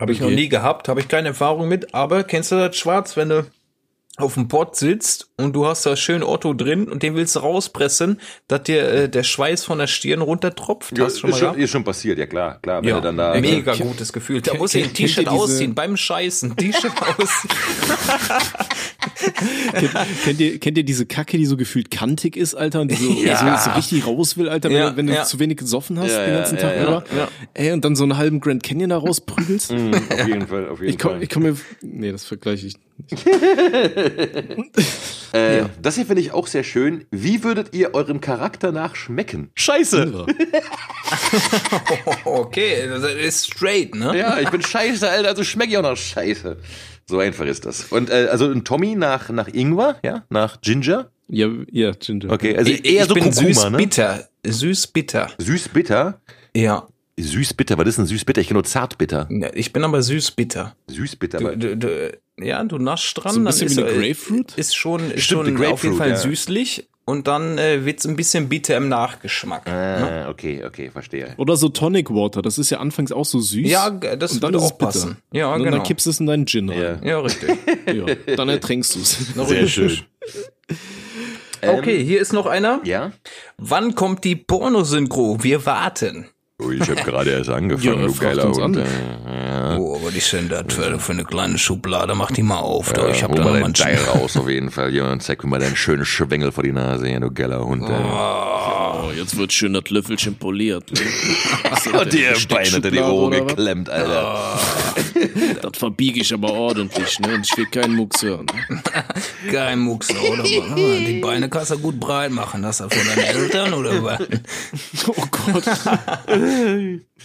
Habe ich noch nie gehabt, habe ich keine Erfahrung mit, aber kennst du das schwarz, wenn du auf dem Pott sitzt und du hast da schön Otto drin und den willst du rauspressen, dass dir äh, der Schweiß von der Stirn runtertropft. Ja, Hast schon ist, mal schon, ist schon passiert, ja klar, klar. Wenn Ja, dann da, mega Kennt- gutes Gefühl. Da muss ich ein T-Shirt ausziehen beim Scheißen. T-Shirt ausziehen. kennt, kennt, ihr, kennt ihr diese Kacke, die so gefühlt kantig ist, Alter, und die so, Ja. so, so richtig raus will, Alter, wenn, Ja, du- wenn du ja. zu wenig gesoffen hast Ja, den ganzen ja, Tag ja, über? ja. Ey, und dann so einen halben Grand Canyon da rausprügelst? Mhm, auf jeden Fall, auf jeden Ich komm, Fall. ich komm mir, nee, das vergleiche ich. äh, Das hier finde ich auch sehr schön. Wie würdet ihr eurem Charakter nach schmecken? Scheiße! Okay, das ist straight, ne? Ja, ich bin scheiße, Alter, also schmecke ich auch nach Scheiße. So einfach ist das. Und äh, also ein Tommy nach, nach Ingwer, ja, nach Ginger. Ja, ja, Ginger. Okay, also Ich, eher ich so bin Kurkuma, süß ne? bitter. Süß bitter. Süß bitter. Ja. Süß bitter, was ist denn süß bitter? Ich kenne nur zart bitter. Ja, Ich bin aber süß bitter. Süß bitter, Du, aber du, du, ja, du naschst dran. So ein dann bisschen ist, wie eine Grapefruit? Ist schon, ist Stimmt, schon auf jeden Grapefruit, Fall ja. süßlich. Und dann äh, wird's ein bisschen bitter im Nachgeschmack. ne? Ah, okay, okay, verstehe. Oder so Tonic Water, das ist ja anfangs auch so süß. Ja, das und dann würde ist es auch bitter. passen. Ja, und genau. dann kippst du es in deinen Gin rein. Ja. Ja, richtig. Ja. Dann ertränkst du es. Sehr schön. Okay, hier ist noch einer. Ja? Wann kommt die Pornosynchro? Wir warten. Oh, ich habe gerade erst angefangen, Ja, du geiler Hund. an. Äh, Oh, aber die sind das für, für eine kleine Schublade. Mach die mal auf. du. ich äh, hab da mal einen Teil raus auf jeden Fall. Ja, und zeig mir mal deinen schönen Schwengel vor die Nase, ja, du geiler Hund. Oh, jetzt wird schön das Löffelchen poliert. Und dir Bein unter die Ohren geklemmt, Alter. Das verbiege ich aber ordentlich, ne? Und ich will keinen Mucks hören. Kein Mucks, oder? Mann? Die Beine kannst du gut breit machen. Das ist von deinen Eltern oder was? Oh Gott.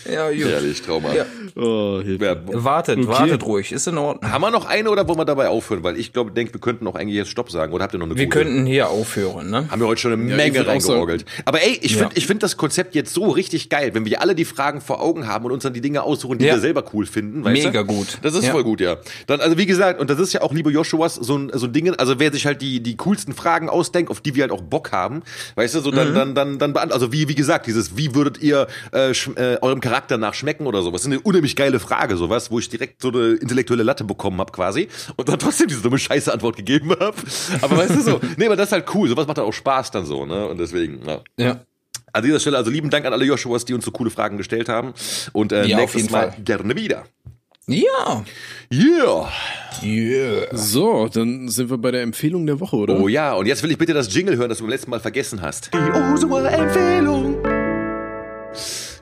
Ja, gut. Ehrlich, Trauma. Ja. Oh. Ja, Wartet, wartet ruhig. Ist in Ordnung. haben wir noch eine oder wollen wir dabei aufhören? Weil ich glaube, denke, wir könnten noch eigentlich jetzt Stopp sagen. Oder habt ihr noch eine Wir gute? könnten hier aufhören, ne? Haben wir heute schon eine Ja, Menge auch reingeorgelt. Aber ey, ich finde ich find das Konzept jetzt so richtig geil, wenn wir alle die Fragen vor Augen haben und uns dann die Dinge aussuchen, die Ja. wir selber cool finden. Weißt Mega du? gut. Das ist Ja. voll gut, ja. Dann, also wie gesagt, und das ist ja auch, liebe Joshuas, so ein, so ein Ding, also wer sich halt die, die coolsten Fragen ausdenkt, auf die wir halt auch Bock haben, weißt du, so Mhm. dann, dann, dann, dann, beant- also wie, wie gesagt, dieses, wie würdet ihr äh, äh, eurem Charakter nach schmecken oder sowas? Das ist eine unheimlich geile Frage, sowas, wo ich direkt so eine intellektuelle Latte bekommen habe quasi und dann trotzdem diese dumme scheiße Antwort gegeben habe. Aber weißt du so, nee, aber das ist halt cool, sowas macht dann auch Spaß dann so, ne? Und deswegen, ja. Ja. An dieser Stelle also lieben Dank an alle Joshuas, die uns so coole Fragen gestellt haben. Und äh, Ja, auf nächstes jeden Mal Fall. gerne wieder. Ja. Yeah! Yeah. So, dann sind wir bei der Empfehlung der Woche, oder? Oh ja, und jetzt will ich bitte das Jingle hören, das du beim letzten Mal vergessen hast. Die Osua-Empfehlung.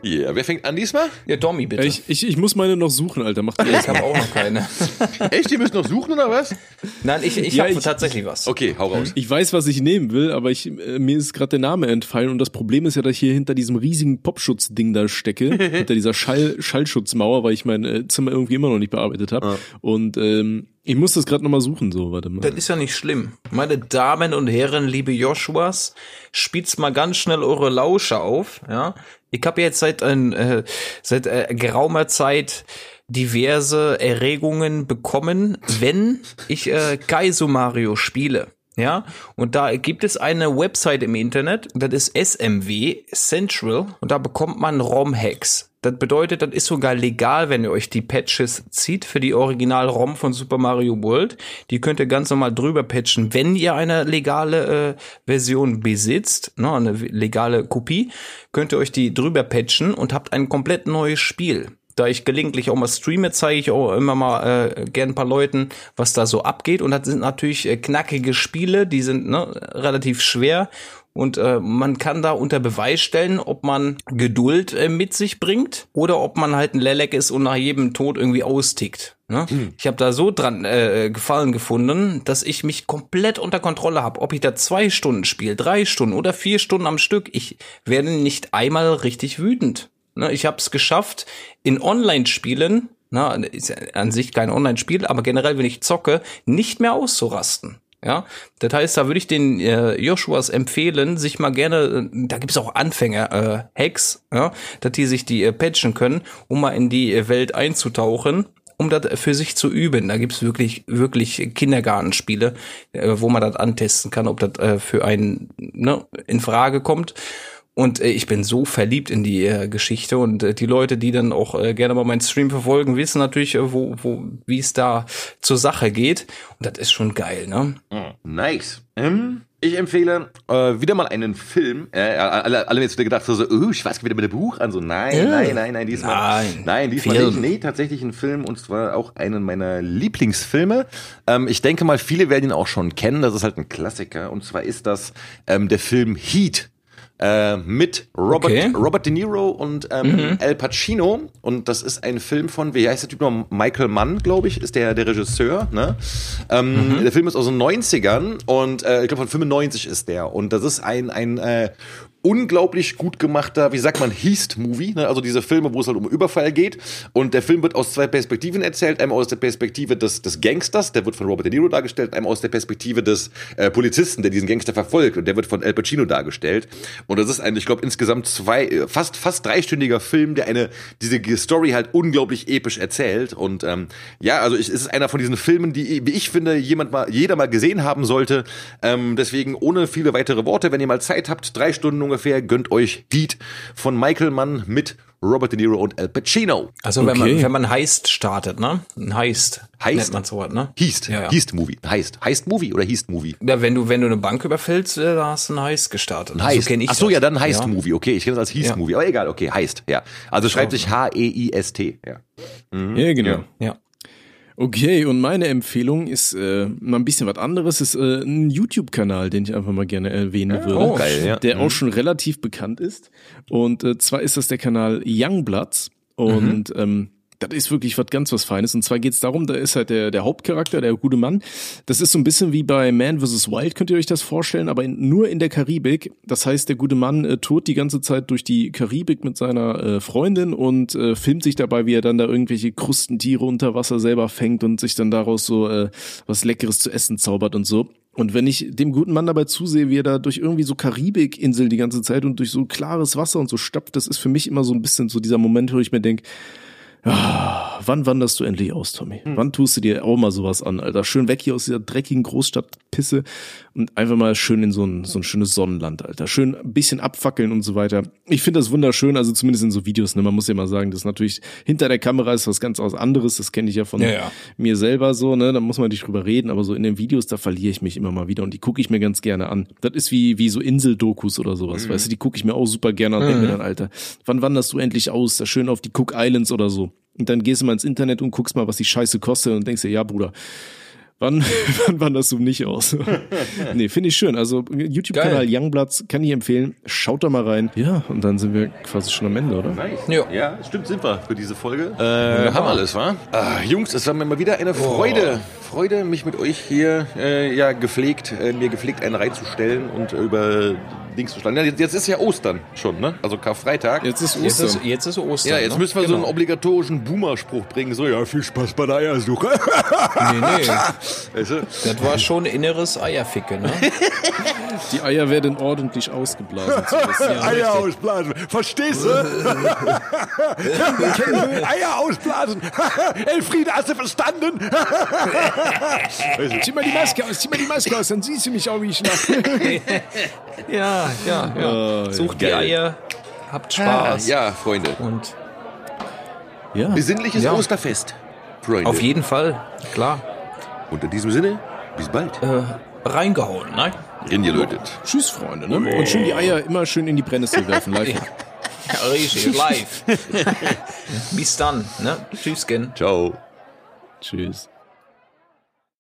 Yeah, wer fängt an diesmal? Ja, Tommy, bitte. Ich, ich, ich muss meine noch suchen, Alter. Macht ihr Ich habe auch noch keine. Echt, ihr müsst noch suchen oder was? Nein, ich, ich Ja, habe ich- tatsächlich was. Okay, hau raus. Ich weiß, was ich nehmen will, aber ich, äh, mir ist gerade der Name entfallen und das Problem ist ja, dass ich hier hinter diesem riesigen Popschutzding da stecke, hinter dieser Schall, Schallschutzmauer, weil ich mein äh, Zimmer irgendwie immer noch nicht bearbeitet habe. Und ähm, ich muss das gerade nochmal suchen, so, warte mal. Das ist ja nicht schlimm. Meine Damen und Herren, liebe Joshuas, spitzt mal ganz schnell eure Lausche auf. Ja, ich habe jetzt seit ein, äh, seit äh, geraumer Zeit diverse Erregungen bekommen, wenn ich äh, Kaizo Mario spiele. Ja, und da gibt es eine Website im Internet, das ist SMW Central und da bekommt man ROM-Hacks. Das bedeutet, das ist sogar legal, wenn ihr euch die Patches zieht für die Original-ROM von Super Mario World. Die könnt ihr ganz normal drüber patchen, wenn ihr eine legale äh, Version besitzt, ne, eine legale Kopie, könnt ihr euch die drüber patchen und habt ein komplett neues Spiel da ich gelegentlich auch mal streame, zeige ich auch immer mal äh, gern ein paar Leuten, was da so abgeht. Und das sind natürlich äh, knackige Spiele, die sind ne, relativ schwer. Und äh, man kann da unter Beweis stellen, ob man Geduld äh, mit sich bringt oder ob man halt ein Lelek ist und nach jedem Tod irgendwie austickt. Ne? Ich habe da so dran äh, Gefallen gefunden, dass ich mich komplett unter Kontrolle habe. Ob ich da zwei Stunden spiele, drei Stunden oder vier Stunden am Stück, ich werde nicht einmal richtig wütend. Ne, ich habe es geschafft, in Online-Spielen, na, ist ja an sich kein Online-Spiel, aber generell, wenn ich zocke, nicht mehr auszurasten. Ja, das heißt, da würde ich den äh, Joshuas empfehlen, sich mal gerne, äh, da gibt's auch Anfänger, äh, Hacks, ja, dass die sich die äh, patchen können, um mal in die äh, Welt einzutauchen um das für sich zu üben. Da gibt's wirklich, wirklich Kindergartenspiele, äh, wo man das antesten kann, ob das äh, für einen ne, in Frage kommt. Und äh, ich bin so verliebt in die äh, Geschichte und äh, die Leute, die dann auch äh, gerne mal meinen Stream verfolgen, wissen natürlich, äh, wo, wo, wie es da zur Sache geht. Und das ist schon geil, ne? Nice. Ähm, ich empfehle äh, wieder mal einen Film. Äh, alle, alle jetzt wieder gedacht so, so oh, ich weiß wieder mit dem Buch an. So, nein, Ja. nein, nein, nein, diesmal. Nein. nein diesmal Film. nicht. Nee, tatsächlich ein Film und zwar auch einen meiner Lieblingsfilme. Ähm, ich denke mal, viele werden ihn auch schon kennen. Das ist halt ein Klassiker. Und zwar ist das ähm, der Film Heat. Äh, mit Robert, Okay. Robert De Niro und ähm, Al Pacino. Und das ist ein Film von, wie heißt der Typ noch? Michael Mann, glaube ich, ist der, der Regisseur. Ne? Ähm, Der Film ist aus den 90ern und äh, ich glaube von 95 ist der. Und das ist ein, ein äh, unglaublich gut gemachter, wie sagt man, Heist-Movie. Ne? Also diese Filme, wo es halt um Überfall geht. Und der Film wird aus zwei Perspektiven erzählt. Einmal aus der Perspektive des, des Gangsters, der wird von Robert De Niro dargestellt. Einmal aus der Perspektive des äh, Polizisten, der diesen Gangster verfolgt. Und der wird von Al Pacino dargestellt. Und das ist ein, ich glaube, insgesamt zwei, äh, fast, fast dreistündiger Film, der eine, diese Story halt unglaublich episch erzählt. Und ähm, ja, also ich, es ist einer von diesen Filmen, die, wie ich finde, jemand mal, jeder mal gesehen haben sollte. Ähm, deswegen ohne viele weitere Worte, wenn ihr mal Zeit habt, drei Stunden ungefähr, gönnt euch Heat von Michael Mann mit Robert De Niro und Al Pacino. Also wenn Okay. man wenn man Heist startet, ne? Ein Heist, Heist? nennt man so ne? Heist, Ja, ja. Heist Movie, Heist, Heist Movie oder Heist Movie? Ja, wenn du wenn du eine Bank überfällst, äh, da hast du einen Heist gestartet. Heist. So kenn ich Ach so, das. ja, dann Heist Ja. Movie. Okay, ich kenne das als Heist Ja. Movie, aber egal, okay, Heist, ja. Also schreibt sich H-E-I-S-T, ja. Ja, genau. Ja. Okay, und meine Empfehlung ist äh, mal ein bisschen was anderes. Ist äh, ein YouTube-Kanal, den ich einfach mal gerne erwähnen würde. oh, geil, ja. Der auch schon relativ bekannt ist. Und äh, zwar ist das der Kanal Youngbloods. Und ähm, das ist wirklich was ganz was Feines. Und zwar geht es darum, da ist halt der, der Hauptcharakter, der gute Mann. Das ist so ein bisschen wie bei Man vs. Wild, könnt ihr euch das vorstellen, aber in, nur in der Karibik. Das heißt, der gute Mann äh, tourt die ganze Zeit durch die Karibik mit seiner äh, Freundin und äh, filmt sich dabei, wie er dann da irgendwelche Krustentiere unter Wasser selber fängt und sich dann daraus so äh, was Leckeres zu essen zaubert und so. Und wenn ich dem guten Mann dabei zusehe, wie er da durch irgendwie so Karibikinseln die ganze Zeit und durch so klares Wasser und so stapft, das ist für mich immer so ein bisschen so dieser Moment, wo ich mir denke, Ah, wann wanderst du endlich aus, Tommy? Wann tust du dir auch mal sowas an, Alter? Schön weg hier aus dieser dreckigen Großstadtpisse und einfach mal schön in so ein, so ein schönes Sonnenland, Alter. Schön ein bisschen abfackeln und so weiter. Ich finde das wunderschön, also zumindest in so Videos, ne? Man muss ja mal sagen, das ist natürlich hinter der Kamera ist was ganz anderes, das kenne ich ja von Ja, ja. mir selber so, ne? Da muss man nicht drüber reden, aber so in den Videos, da verliere ich mich immer mal wieder und die gucke ich mir ganz gerne an. Das ist wie, wie so Inseldokus oder sowas, weißt du, die gucke ich mir auch super gerne an und denke mir dann, Alter, wann wanderst du endlich aus? Da schön auf die Cook Islands oder so. Und dann gehst du mal ins Internet und guckst mal, was die Scheiße kostet und denkst dir, ja, Bruder, wann, wann wanderst du nicht aus? nee, finde ich schön. Also YouTube-Kanal. Youngbloods kann ich empfehlen. Schaut da mal rein. Ja, und dann sind wir quasi schon am Ende, oder? Nice. Ja. ja, stimmt, sind wir für diese Folge. Äh, haben alles, wa? Ah, Jungs, es war mir mal wieder eine Freude. Freude, mich mit euch hier äh, ja gepflegt, äh, mir gepflegt einen reinzustellen und äh, über Dings zu schlagen. Ja, jetzt, jetzt ist ja Ostern schon, ne? Also Karfreitag. Jetzt ist Jetzt Ostern. ist, jetzt ist Ostern. ja, jetzt ne? müssen wir so einen Genau. obligatorischen Boomer-Spruch bringen. So, ja, viel Spaß bei der Eiersuche. Nee, nee. weißt du? Das war schon inneres Eierficke, ne? Die Eier werden ordentlich ausgeblasen. Ja. Eier ausblasen. Verstehst du? Eier ausblasen. Elfriede, hast du verstanden? Zieh mal die Maske aus, zieh mal die Maske aus, dann siehst du mich auch, wie ich lache. Ja, ja, ja. Sucht die Geil. Eier, habt Spaß. Ja, Freunde. Und Ja. Besinnliches Ja. Osterfest. Freunde. auf jeden Fall, klar, Und in diesem Sinne, bis bald. äh, reingehauen, ne? Ingelötet. Tschüss, Freunde. Ne? Und schön die Eier immer schön in die Brennnessel werfen. Live. Ja, richtig, live. Bis dann, ne? Tschüss, Gen. Ciao. Tschüss.